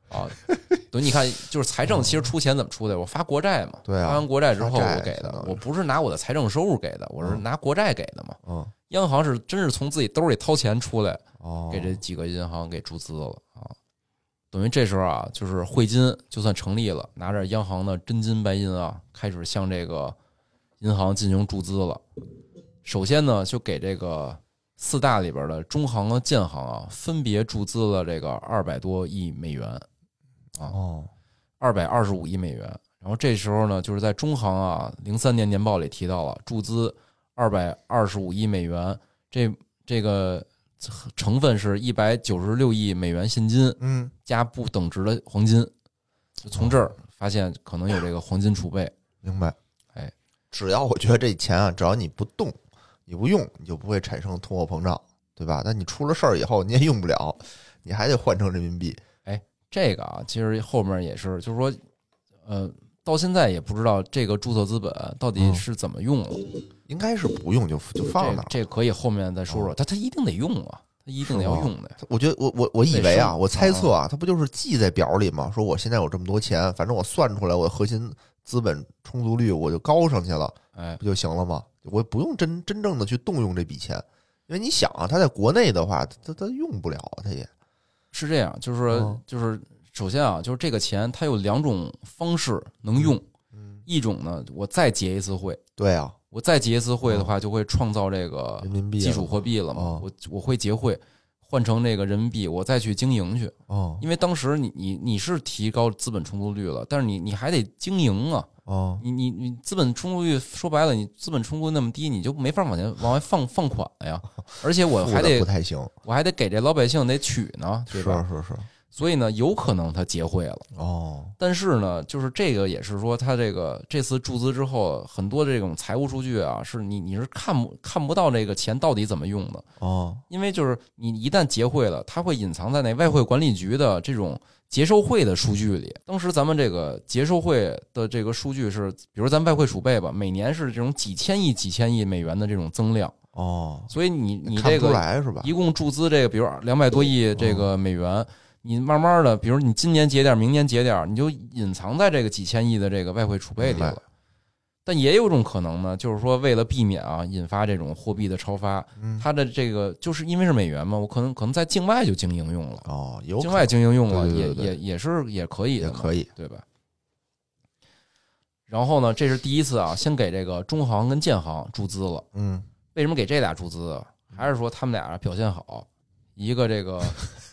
Speaker 2: 啊，等于你看，就是财政其实出钱怎么出的？我发国债嘛，
Speaker 1: 对啊
Speaker 2: 发完国债之后我给的我不是拿我的财政收入给的，我是
Speaker 1: 嗯
Speaker 2: 拿国债给的嘛。
Speaker 1: 嗯，
Speaker 2: 央行是真是从自己兜里掏钱出来，
Speaker 1: 哦，
Speaker 2: 给这几个银行给注资了啊。等于这时候啊，就是汇金就算成立了，拿着央行的真金白银啊，开始向这个银行进行注资了。首先呢，就给这个四大里边的中行和建行啊，分别注资了这个二百多亿美元，啊，
Speaker 1: 哦，
Speaker 2: 二百二十五亿美元。然后这时候呢，就是在中行啊，零三年年报里提到了注资二百二十五亿美元，这这个成分是一百九十六亿美元现金
Speaker 1: 嗯，
Speaker 2: 加不等值的黄金，就从这儿发现可能有这个黄金储备。
Speaker 1: 明白。
Speaker 2: 哎，
Speaker 1: 只要我觉得这钱啊，只要你不动，你不用，你就不会产生通货膨胀，对吧？但你出了事儿以后，你也用不了，你还得换成人民币。
Speaker 2: 这个啊，其实后面也是，就是说，呃，到现在也不知道这个注册资本到底是怎么用了。
Speaker 1: 应该是不用就就放那儿。
Speaker 2: 这这可以后面再说说。他他一定得用啊，他一定得要用的呀。
Speaker 1: 我觉得我我我以为啊，我猜测啊，他不就是记在表里吗？说我现在有这么多钱，反正我算出来我的核心资本充足率我就高上去了，
Speaker 2: 哎，
Speaker 1: 不就行了吗？我不用真真正的去动用这笔钱，因为你想啊，他在国内的话，他他用不了，他也
Speaker 2: 是这样，就是就是首先啊，就是这个钱它有两种方式能用，
Speaker 1: 嗯，
Speaker 2: 一种呢，我再结一次汇，
Speaker 1: 对啊，
Speaker 2: 我再结一次汇的话，就会创造这个
Speaker 1: 人民币啊
Speaker 2: 基础货币了嘛。
Speaker 1: 哦
Speaker 2: 我我会结汇换成这个人民币，我再去经营去。
Speaker 1: 哦
Speaker 2: 因为当时你你你是提高资本充足率了，但是你你还得经营啊，
Speaker 1: 哦
Speaker 2: 你你你资本充足率说白了，你资本充足率那么低，你就没法往前往外放放款了呀。而且我还得
Speaker 1: 不太行，
Speaker 2: 我还得给这老百姓得取呢，对
Speaker 1: 是
Speaker 2: 吧？
Speaker 1: 是是，
Speaker 2: 所以呢，有可能他结汇了。
Speaker 1: 哦
Speaker 2: 但是呢，就是这个也是说，他这个这次注资之后，很多这种财务数据啊，是你你是看不看不到这个钱到底怎么用的，
Speaker 1: 哦
Speaker 2: 因为就是你一旦结汇了，它会隐藏在那外汇管理局的这种结售汇的数据里。当时咱们这个结售汇的这个数据是，比如咱外汇储备吧，每年是这种几千亿、几千亿美元的这种增量，
Speaker 1: 哦，
Speaker 2: 所以你你这个？一共注资这个，比如两百多亿这个美元，你慢慢的，比如你今年结点，明年结点，你就隐藏在这个几千亿的这个外汇储备里了。但也有种可能呢，就是说为了避免啊引发这种货币的超发，
Speaker 1: 嗯。
Speaker 2: 它的这个就是因为是美元嘛，我可能可能在境外就经营用了，
Speaker 1: 哦，有
Speaker 2: 境外经营用了
Speaker 1: 对对对对。
Speaker 2: 也也也是也可以的，
Speaker 1: 也可以，
Speaker 2: 对吧？然后呢，这是第一次啊，先给这个中行跟建行注资了。
Speaker 1: 嗯。
Speaker 2: 为什么给这俩注资啊？还是说他们俩表现好，一个这个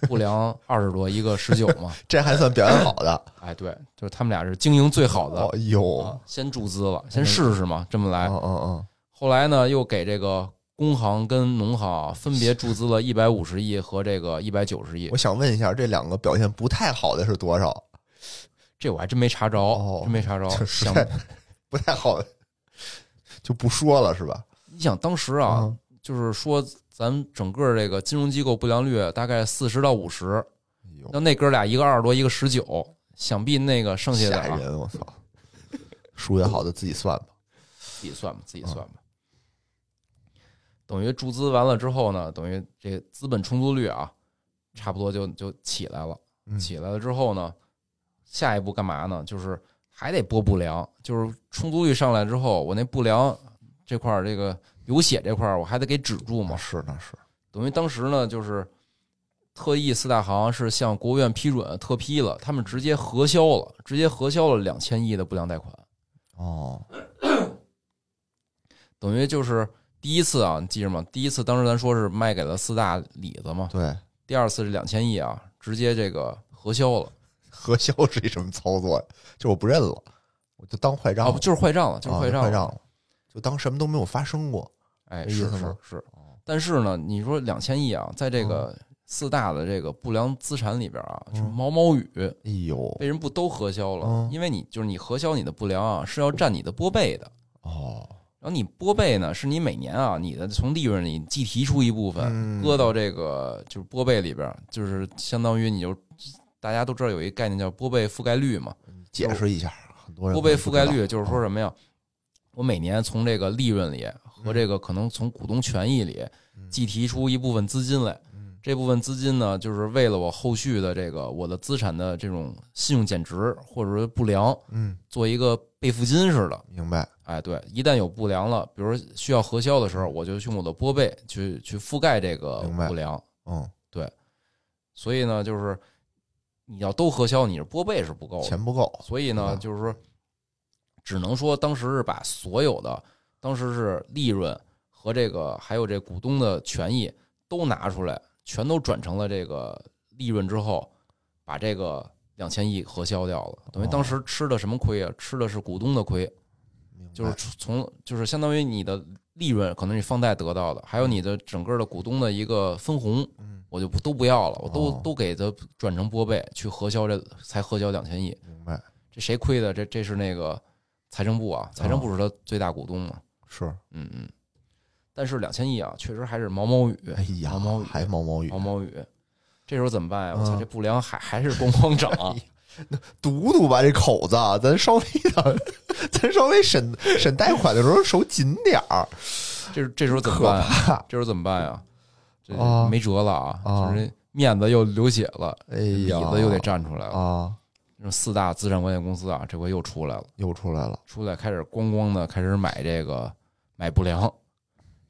Speaker 2: 不良 二十多，一个十九嘛？
Speaker 1: 这还算表现好的。
Speaker 2: 哎，对，就是他们俩是经营最好的
Speaker 1: 哦哟，
Speaker 2: 啊，先注资了，先试试嘛，这么来。
Speaker 1: 嗯嗯嗯，
Speaker 2: 后来呢，又给这个工行跟农行啊分别注资了一百五十亿和这个一百九十亿
Speaker 1: 我，想问一下，这两个表现不太好的是多少？
Speaker 2: 这我还真没查着，
Speaker 1: 哦
Speaker 2: 真没查着。
Speaker 1: 就是
Speaker 2: 想
Speaker 1: 不太好的就不说了，是吧？
Speaker 2: 你想当时啊，
Speaker 1: 嗯
Speaker 2: 就是说咱整个这个金融机构不良率大概四十到五十，那那哥俩一个二十多，一个十九，想必那个剩下的
Speaker 1: 人！我操，数学好的自己算吧。
Speaker 2: 自己算吧，自己算吧。
Speaker 1: 嗯
Speaker 2: 等于注资完了之后呢，等于这资本充足率啊，差不多就就起来了。
Speaker 1: 嗯
Speaker 2: 起来了之后呢，下一步干嘛呢？就是还得拨不良，就是充足率上来之后，我那不良这块儿这个流血这块儿，我还得给止住嘛。
Speaker 1: 是那是，
Speaker 2: 等于当时呢，就是特意四大行是向国务院批准特批了，他们直接核销了，直接核销了两千亿的不良贷款。
Speaker 1: 哦，
Speaker 2: 等于就是第一次啊，你记着吗？第一次当时咱说是卖给了四大里子嘛，
Speaker 1: 对，
Speaker 2: 第二次是两千亿啊，直接这个核销了，
Speaker 1: 核销是一什么操作呀？就我不认了，我就当坏账
Speaker 2: 啊，
Speaker 1: 了，
Speaker 2: 不就是坏账了，就是
Speaker 1: 啊
Speaker 2: 坏账了，
Speaker 1: 坏账了，就当什么都没有发生过。
Speaker 2: 哎，是是是。但是呢，你说两千亿啊，在这
Speaker 1: 嗯
Speaker 2: 个四大的这个不良资产里边啊，是
Speaker 1: 嗯
Speaker 2: 毛毛雨，
Speaker 1: 哎呦，
Speaker 2: 为什么不都核销了
Speaker 1: 嗯？
Speaker 2: 因为你就是你核销你的不良啊，是要占你的拨备的。
Speaker 1: 哦，
Speaker 2: 然后你拨备呢，是你每年啊，你的从利润里计提出一部分，
Speaker 1: 嗯
Speaker 2: 搁到这个就是拨备里边，就是相当于你就大家都知道有一个概念叫拨备覆盖率嘛。
Speaker 1: 解释一下，很多人
Speaker 2: 拨备覆盖率就是说什么呀？我每年从这个利润里和这个可能从股东权益里
Speaker 1: 嗯
Speaker 2: 计提出一部分资金来，
Speaker 1: 嗯
Speaker 2: 这部分资金呢，就是为了我后续的这个我的资产的这种信用减值或者说不良，
Speaker 1: 嗯，
Speaker 2: 做一个备付金似的。
Speaker 1: 明白，
Speaker 2: 哎，对，一旦有不良了，比如说需要核销的时候，我就用我的拨备去去覆盖这个不良。
Speaker 1: 嗯对
Speaker 2: 所以呢，就是你要都核销，你是拨备是不够的。
Speaker 1: 钱不够，
Speaker 2: 所以呢，
Speaker 1: 嗯
Speaker 2: 就是说，只能说当时是把所有的当时是利润和这个还有这股东的权益都拿出来，全都转成了这个利润之后，把这个两千亿核销掉了。等于当时吃的什么亏啊？吃的是股东的亏，就是从就是相当于你的利润可能你放贷得到的，还有你的整个的股东的一个分红，
Speaker 1: 嗯，
Speaker 2: 我就不都不要了，我都
Speaker 1: 哦
Speaker 2: 都给他转成拨备去核销这才核销两千亿。
Speaker 1: 明白
Speaker 2: 这谁亏的？这这是那个财政部啊，财政部是他最大股东嘛。
Speaker 1: 是，
Speaker 2: 嗯嗯。但是两千亿啊，确实还是毛毛雨，
Speaker 1: 哎呀，
Speaker 2: 毛毛雨，
Speaker 1: 还毛毛雨
Speaker 2: 毛，毛雨。这时候怎么办呀？我操，
Speaker 1: 嗯
Speaker 2: 这不良还 还是咣咣涨。
Speaker 1: 堵堵吧这口子，咱稍微的，咱稍微审审贷款的时候手紧点儿，
Speaker 2: 这这时候怎么办呀？这时候怎么办呀？这
Speaker 1: 啊
Speaker 2: 没辙了啊！
Speaker 1: 啊
Speaker 2: 就是面子又流血了，
Speaker 1: 哎
Speaker 2: 里
Speaker 1: 呀，
Speaker 2: 子又得站出来了。
Speaker 1: 啊，
Speaker 2: 这种四大资产管理公司啊，这回又出来了。
Speaker 1: 又出来了，
Speaker 2: 出来开始咣咣的开始买这个买不良，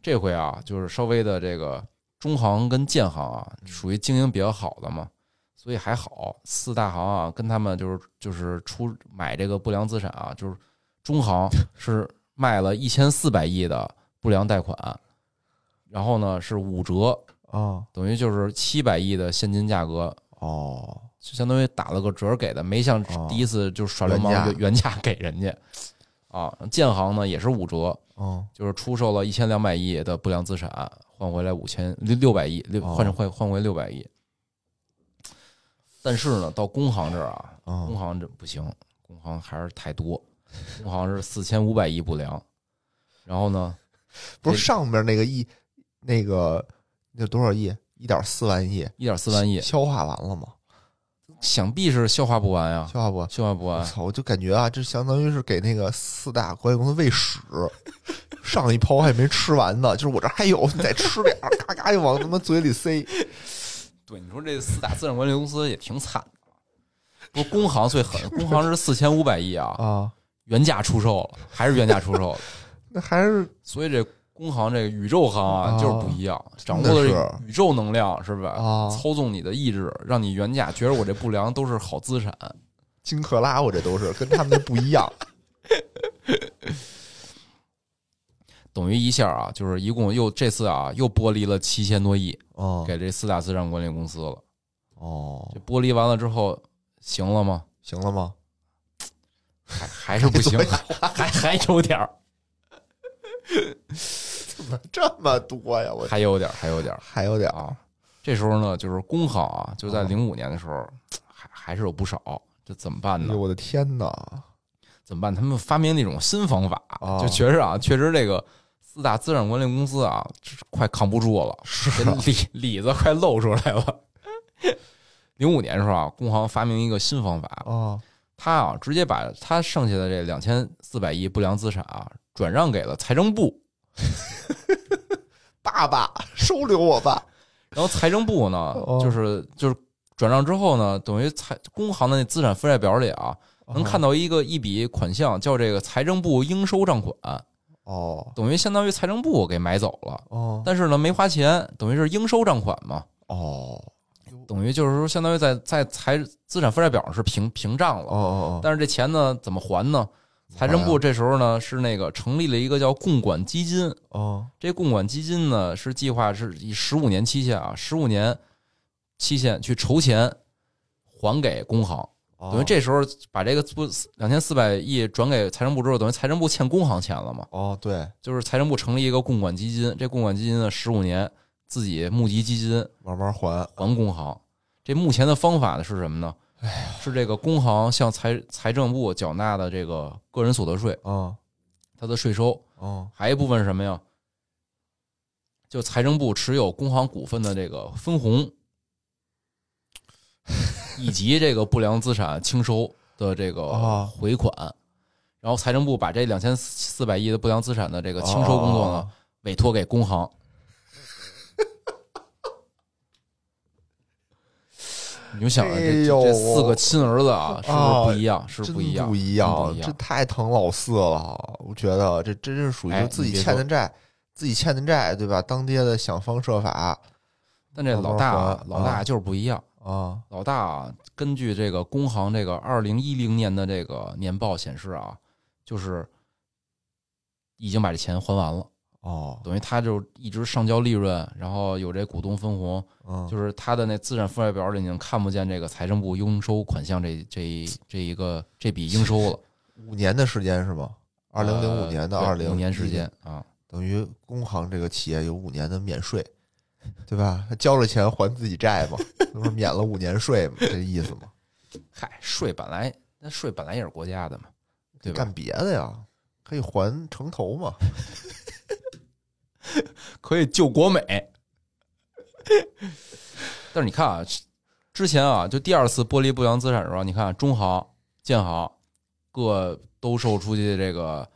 Speaker 2: 这回啊就是稍微的这个中行跟建行啊属于经营比较好的嘛，所以还好。四大行啊跟他们就是就是出买这个不良资产啊，就是中行 是卖了一千四百亿的不良贷款，然后呢是五折，
Speaker 1: 啊，
Speaker 2: 等于就是七百亿的现金价格
Speaker 1: 哦，
Speaker 2: 就相当于打了个折给的，没像
Speaker 1: 哦
Speaker 2: 第一次就是耍流氓
Speaker 1: 原价
Speaker 2: 原原价给人家啊。建行呢也是五折，
Speaker 1: 嗯，
Speaker 2: 就是出售了一千两百亿的不良资产，换回来五千六六百亿，六
Speaker 1: 哦
Speaker 2: 换成换换回六百亿。但是呢，到工行这儿啊，工
Speaker 1: 嗯，
Speaker 2: 行这不行，工行还是太多，工行是四千五百亿不良，然后呢，
Speaker 1: 不是上边那个亿，那个那多少亿？一点四万亿，
Speaker 2: 一点四万亿，
Speaker 1: 消化完了吗？
Speaker 2: 想必是消化不完呀，
Speaker 1: 消化不完。
Speaker 2: 消化不完。
Speaker 1: 我操！我就感觉啊，这相当于是给那个四大管理公司喂屎，上一泡还没吃完呢，就是我这还有，你再吃点儿，嘎嘎就往他妈嘴里塞。
Speaker 2: 对，你说这四大资产管理公司也挺惨的。不是工行最狠，工行是四千五百亿啊，
Speaker 1: 啊，
Speaker 2: 原价出售了，还是原价出售的。
Speaker 1: 那还是
Speaker 2: 所以这工行这个宇宙行啊，
Speaker 1: 啊
Speaker 2: 就是不一样，掌握
Speaker 1: 的
Speaker 2: 的
Speaker 1: 是
Speaker 2: 宇宙能量是吧？
Speaker 1: 啊
Speaker 2: 操纵你的意志，让你原价觉得我这不良都是好资产。
Speaker 1: 金克拉，我这都是跟他们那不一样。
Speaker 2: 等于一下啊，就是一共又这次啊又剥离了七千多亿
Speaker 1: 哦
Speaker 2: 给这四大资产管理公司了。
Speaker 1: 哦
Speaker 2: 这，剥离完了之后，行了吗？
Speaker 1: 行了吗？
Speaker 2: 还还是不行，还还有点儿，
Speaker 1: 怎 么这么多呀？我
Speaker 2: 还有点儿，还有点儿。
Speaker 1: 还有点儿
Speaker 2: 啊，这时候呢，就是工行啊，就在
Speaker 1: 哦
Speaker 2: 零五年的时候，还还是有不少，这怎么办呢？
Speaker 1: 我的天哪！
Speaker 2: 怎么办？他们发明了一种新方法，
Speaker 1: 哦
Speaker 2: 就觉着啊，确实这个四大资产管理公司啊，快扛不住了，里里子快露出来了。零五年的时候啊，工行发明一个新方法，
Speaker 1: 啊
Speaker 2: 他啊直接把他剩下的这两千四百亿不良资产啊转让给了财政部，
Speaker 1: 爸爸收留我吧。
Speaker 2: 然后财政部呢，
Speaker 1: 哦。
Speaker 2: 就是就是转让之后呢，等于财工行的那资产负债表里啊，能看
Speaker 1: 到
Speaker 2: 到一个一笔款项叫这个财政部应收账款，
Speaker 1: 哦。
Speaker 2: 等于相当于财政部给买走了，
Speaker 1: 哦。
Speaker 2: 但是呢没花钱，等于是应收账款嘛，
Speaker 1: 哦。
Speaker 2: 等于就是说相当于在在财资产负债表上是平平账
Speaker 1: 哦
Speaker 2: 了，
Speaker 1: 哦。
Speaker 2: 但是这钱呢怎么还呢？财政部这时候呢是那个成立了一个叫共管基金，
Speaker 1: 哦
Speaker 2: 这共管基金呢是计划是以十五年期限啊，十五年期限去筹钱还给工行。
Speaker 1: 哦，
Speaker 2: 等于这时候把这个不两千四百亿转给财政部之后，等于财政部欠工行钱了嘛？
Speaker 1: 哦对，
Speaker 2: 就是财政部成立一个共管基金，这共管基金呢十五年自己募集基金
Speaker 1: 慢慢还。
Speaker 2: 还工行。这目前的方法呢是什么呢？是这个工行向财财政部缴纳的这个个人所得税，
Speaker 1: 啊
Speaker 2: 它的税收，
Speaker 1: 啊
Speaker 2: 还有一部分是什么呀？就财政部持有工行股份的这个分红，以及这个不良资产清收的这个
Speaker 1: 啊
Speaker 2: 回款，然后财政部把这两千四百亿的不良资产的这个清收工作呢
Speaker 1: 哦
Speaker 2: 委托给工行。你就想这这四个亲儿子啊，是不是不一样？是不一样，
Speaker 1: 不一样
Speaker 2: 不一，
Speaker 1: 这太疼老四了。我觉得这真是属于自己欠的债，自己欠的债，对吧？当爹的想方设法
Speaker 2: 但这老大老大就是不一样。
Speaker 1: 啊，
Speaker 2: 老大啊，根据这个工行这个二零一零年的这个年报显示啊，就是已经把这钱还完了，
Speaker 1: 哦，
Speaker 2: 等于他就一直上交利润，然后有这股东分红，
Speaker 1: 嗯，
Speaker 2: 就是他的那资产负债表里已经看不见这个财政部应收款项这这一这一个这笔应收了。
Speaker 1: 五年的时间是吗？二零零五年到二零
Speaker 2: 五年时间，啊，
Speaker 1: 等于工行这个企业有五年的免税，对吧？他交了钱还自己债嘛，不是免了五年税嘛，这意思嘛？
Speaker 2: 嗨，税本来那税本来也是国家的嘛，对吧？
Speaker 1: 干别的呀，可以还城投嘛？
Speaker 2: 可以救国美。但是你看啊，之前啊，就第二次剥离不良资产的时候，你看中行、建行各兜售出去这个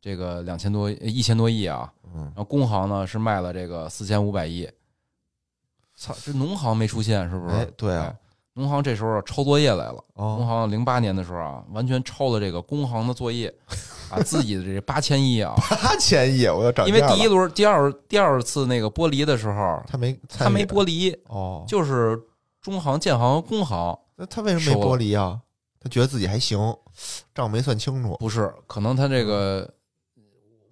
Speaker 2: 这个两千多一千多亿啊，
Speaker 1: 嗯
Speaker 2: 然后工行呢是卖了这个四千五百亿。操，这农行没出现是不是？
Speaker 1: 哎对啊
Speaker 2: 哎农行这时候抄作业来了。农
Speaker 1: 哦，
Speaker 2: 行零八年的时候啊，完全抄了这个工行的作业，把自己的这八千亿啊，
Speaker 1: 八千亿，我要涨价
Speaker 2: 因为第一轮、第二、第二次那个剥离的时候，
Speaker 1: 他没
Speaker 2: 他没剥离，
Speaker 1: 哦，
Speaker 2: 就是中行、建行、工行，
Speaker 1: 那他为什么没剥离啊？他觉得自己还行，账没算清楚。
Speaker 2: 不是，可能他这个，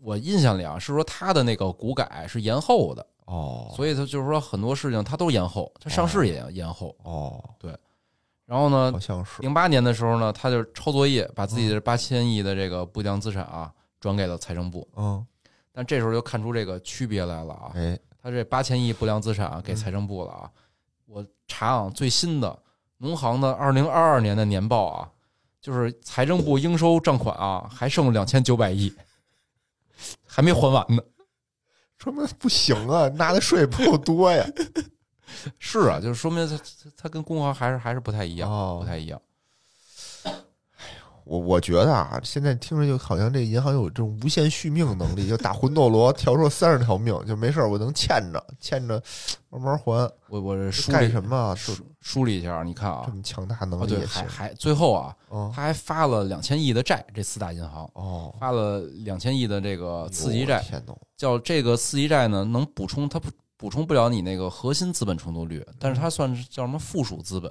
Speaker 2: 我印象里啊是说他的那个股改是延后的，
Speaker 1: 哦，
Speaker 2: 所以他就是说很多事情他都延后，他上市也延后。
Speaker 1: 哦，对
Speaker 2: 然后呢
Speaker 1: 好，像是
Speaker 2: 零八年的时候呢，他就抄作业，把自己的八千亿的这个不良资产啊转给了财政部，
Speaker 1: 嗯，
Speaker 2: 但这时候就看出这个区别来了啊。
Speaker 1: 哎，
Speaker 2: 他这八千亿不良资产啊给
Speaker 1: 嗯
Speaker 2: 财政部了啊。我查啊，最新的农行的二零二二年的年报啊，就是财政部应收账款啊还剩两千九百亿，还没还完呢。
Speaker 1: 说明不行啊，纳的税不够多呀。
Speaker 2: 是啊，就是说明他他他跟工行还是还是不太一样，
Speaker 1: 哦
Speaker 2: 不太一样。
Speaker 1: 我我觉得啊，现在听着就好像这银行有这种无限续命能力，就打魂斗罗调出三十条命，就没事儿我能欠着欠着慢慢还。
Speaker 2: 我我这梳
Speaker 1: 干
Speaker 2: 理
Speaker 1: 什么啊？
Speaker 2: 梳
Speaker 1: 这
Speaker 2: 梳理一下，你看啊
Speaker 1: 这，么强大能
Speaker 2: 哦对，
Speaker 1: 力
Speaker 2: 还。还最后啊，
Speaker 1: 哦
Speaker 2: 他还发了两千亿的债，这四大银行
Speaker 1: 哦，
Speaker 2: 发了两千亿的这个次级债！叫这个次级债呢，能补充它不补充不了你那个核心资本充足率，但是它算是叫什么附属资本，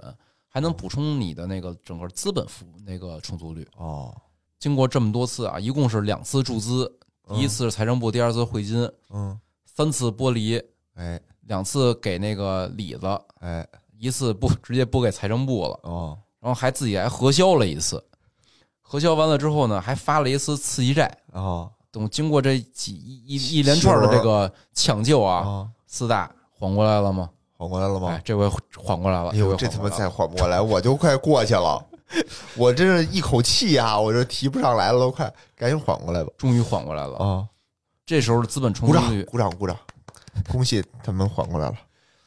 Speaker 2: 还能补充你的那个整个资本负那个充足率。
Speaker 1: 哦，
Speaker 2: 经过这么多次啊，一共是两次注资，第一次是财政部，第二次汇金，
Speaker 1: 嗯，
Speaker 2: 三次剥离，
Speaker 1: 哎
Speaker 2: 两次给那个李子，
Speaker 1: 哎
Speaker 2: 一次拨直接拨给财政部了，
Speaker 1: 哦
Speaker 2: 然后还自己还核销了一次，核销完了之后呢，还发了一次次级债。
Speaker 1: 哦
Speaker 2: 等经过这几一一一连串的这个抢救啊，
Speaker 1: 哦，
Speaker 2: 四大缓过来了吗？
Speaker 1: 缓过来了吗
Speaker 2: 哎，？这回缓过来了。
Speaker 1: 哎呦，这他妈再
Speaker 2: 缓
Speaker 1: 不过来，我就快过去了。我真是一口气啊，我就提不上来了，都快，赶紧缓过来吧。
Speaker 2: 终于缓过来了。
Speaker 1: 啊，
Speaker 2: 这时候的资本充，足率，
Speaker 1: 鼓掌，鼓掌！恭喜他们缓过来了。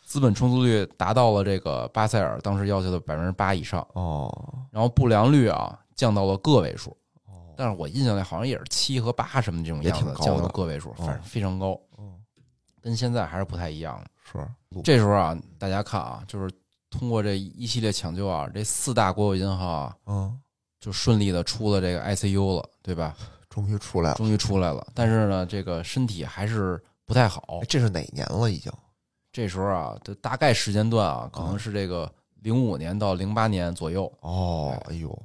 Speaker 2: 资本充足率达到了这个巴塞尔当时要求的百分之八以上，
Speaker 1: 哦
Speaker 2: 然后不良率啊降到了个位数。
Speaker 1: 哦，
Speaker 2: 但是我印象里好像也是七和八什么这种样子，
Speaker 1: 也挺高的
Speaker 2: 降到个位数，
Speaker 1: 哦
Speaker 2: 反正非常高，
Speaker 1: 嗯，
Speaker 2: 跟现在还是不太一样的。
Speaker 1: 是
Speaker 2: 这时候啊，大家看啊，就是通过这一系列抢救啊，这四大国有银行啊，
Speaker 1: 嗯，
Speaker 2: 就顺利的出了这个 ICU 了，对吧？
Speaker 1: 终于出来了。
Speaker 2: 终于出来了，但是呢，这个身体还是不太好
Speaker 1: 哎。这是哪年了？已经
Speaker 2: 这时候啊，这大概时间段啊，可能是这个零五年到零八年左右。
Speaker 1: 哦，哎呦，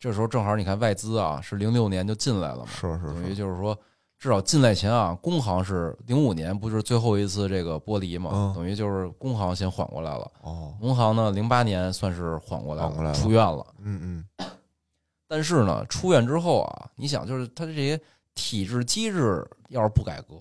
Speaker 2: 这时候正好你看外资啊，是零六年就进来了嘛，
Speaker 1: 是是
Speaker 2: 等于，就是说，至少近来前啊，工行是零五年不是最后一次这个剥离嘛，
Speaker 1: 嗯
Speaker 2: 等于就是工行先缓过来了，
Speaker 1: 哦，
Speaker 2: 农行呢零八年算是缓过来
Speaker 1: 缓过来了
Speaker 2: 出院了。
Speaker 1: 嗯嗯，
Speaker 2: 但是呢，出院之后啊，你想，就是他这些体制机制要是不改革，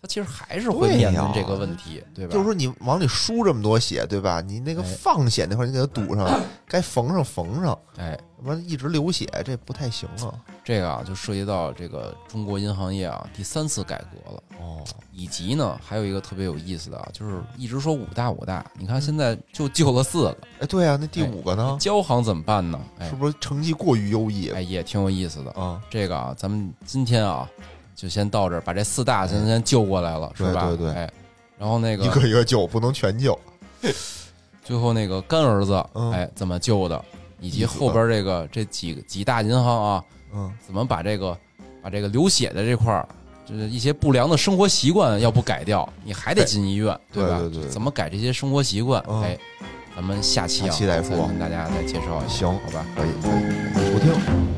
Speaker 2: 他其实还是会面临这个问题，对吧？
Speaker 1: 就是说你往里输这么多血，对吧？你那个
Speaker 2: 哎
Speaker 1: 放血那块儿你给它堵上，该缝上缝上，
Speaker 2: 哎，
Speaker 1: 要不然一直流血，这不太行啊。
Speaker 2: 这个啊，就涉及到这个中国银行业啊第三次改革了，
Speaker 1: 哦，
Speaker 2: 以及呢，还有一个特别有意思的啊，就是一直说五大五大，你看现在就救了四个，
Speaker 1: 哎，对啊，那第五个呢？
Speaker 2: 交行怎么办呢？哎
Speaker 1: 是不是成绩过于优异
Speaker 2: 哎，也挺有意思的。
Speaker 1: 啊？
Speaker 2: 这个啊，咱们今天啊，就先到这儿，把这四大先先救过来了，是吧？
Speaker 1: 对对。对
Speaker 2: 哎，然后那个
Speaker 1: 一个一个救，不能全救。
Speaker 2: 最后那个干儿子，
Speaker 1: 嗯。
Speaker 2: 哎，怎么救的，以及后边这个这几几大银行啊，
Speaker 1: 嗯，
Speaker 2: 怎么把这个把这个流血的这块儿，就是一些不良的生活习惯要不改掉，你还得进医院，吧？
Speaker 1: 对对对对。
Speaker 2: 怎么改这些生活习惯？
Speaker 1: 嗯。
Speaker 2: 哎，咱们下期啊
Speaker 1: 下期再说。
Speaker 2: 跟大家再介绍一下，
Speaker 1: 行
Speaker 2: 好吧，
Speaker 1: 可以可以，感谢收听。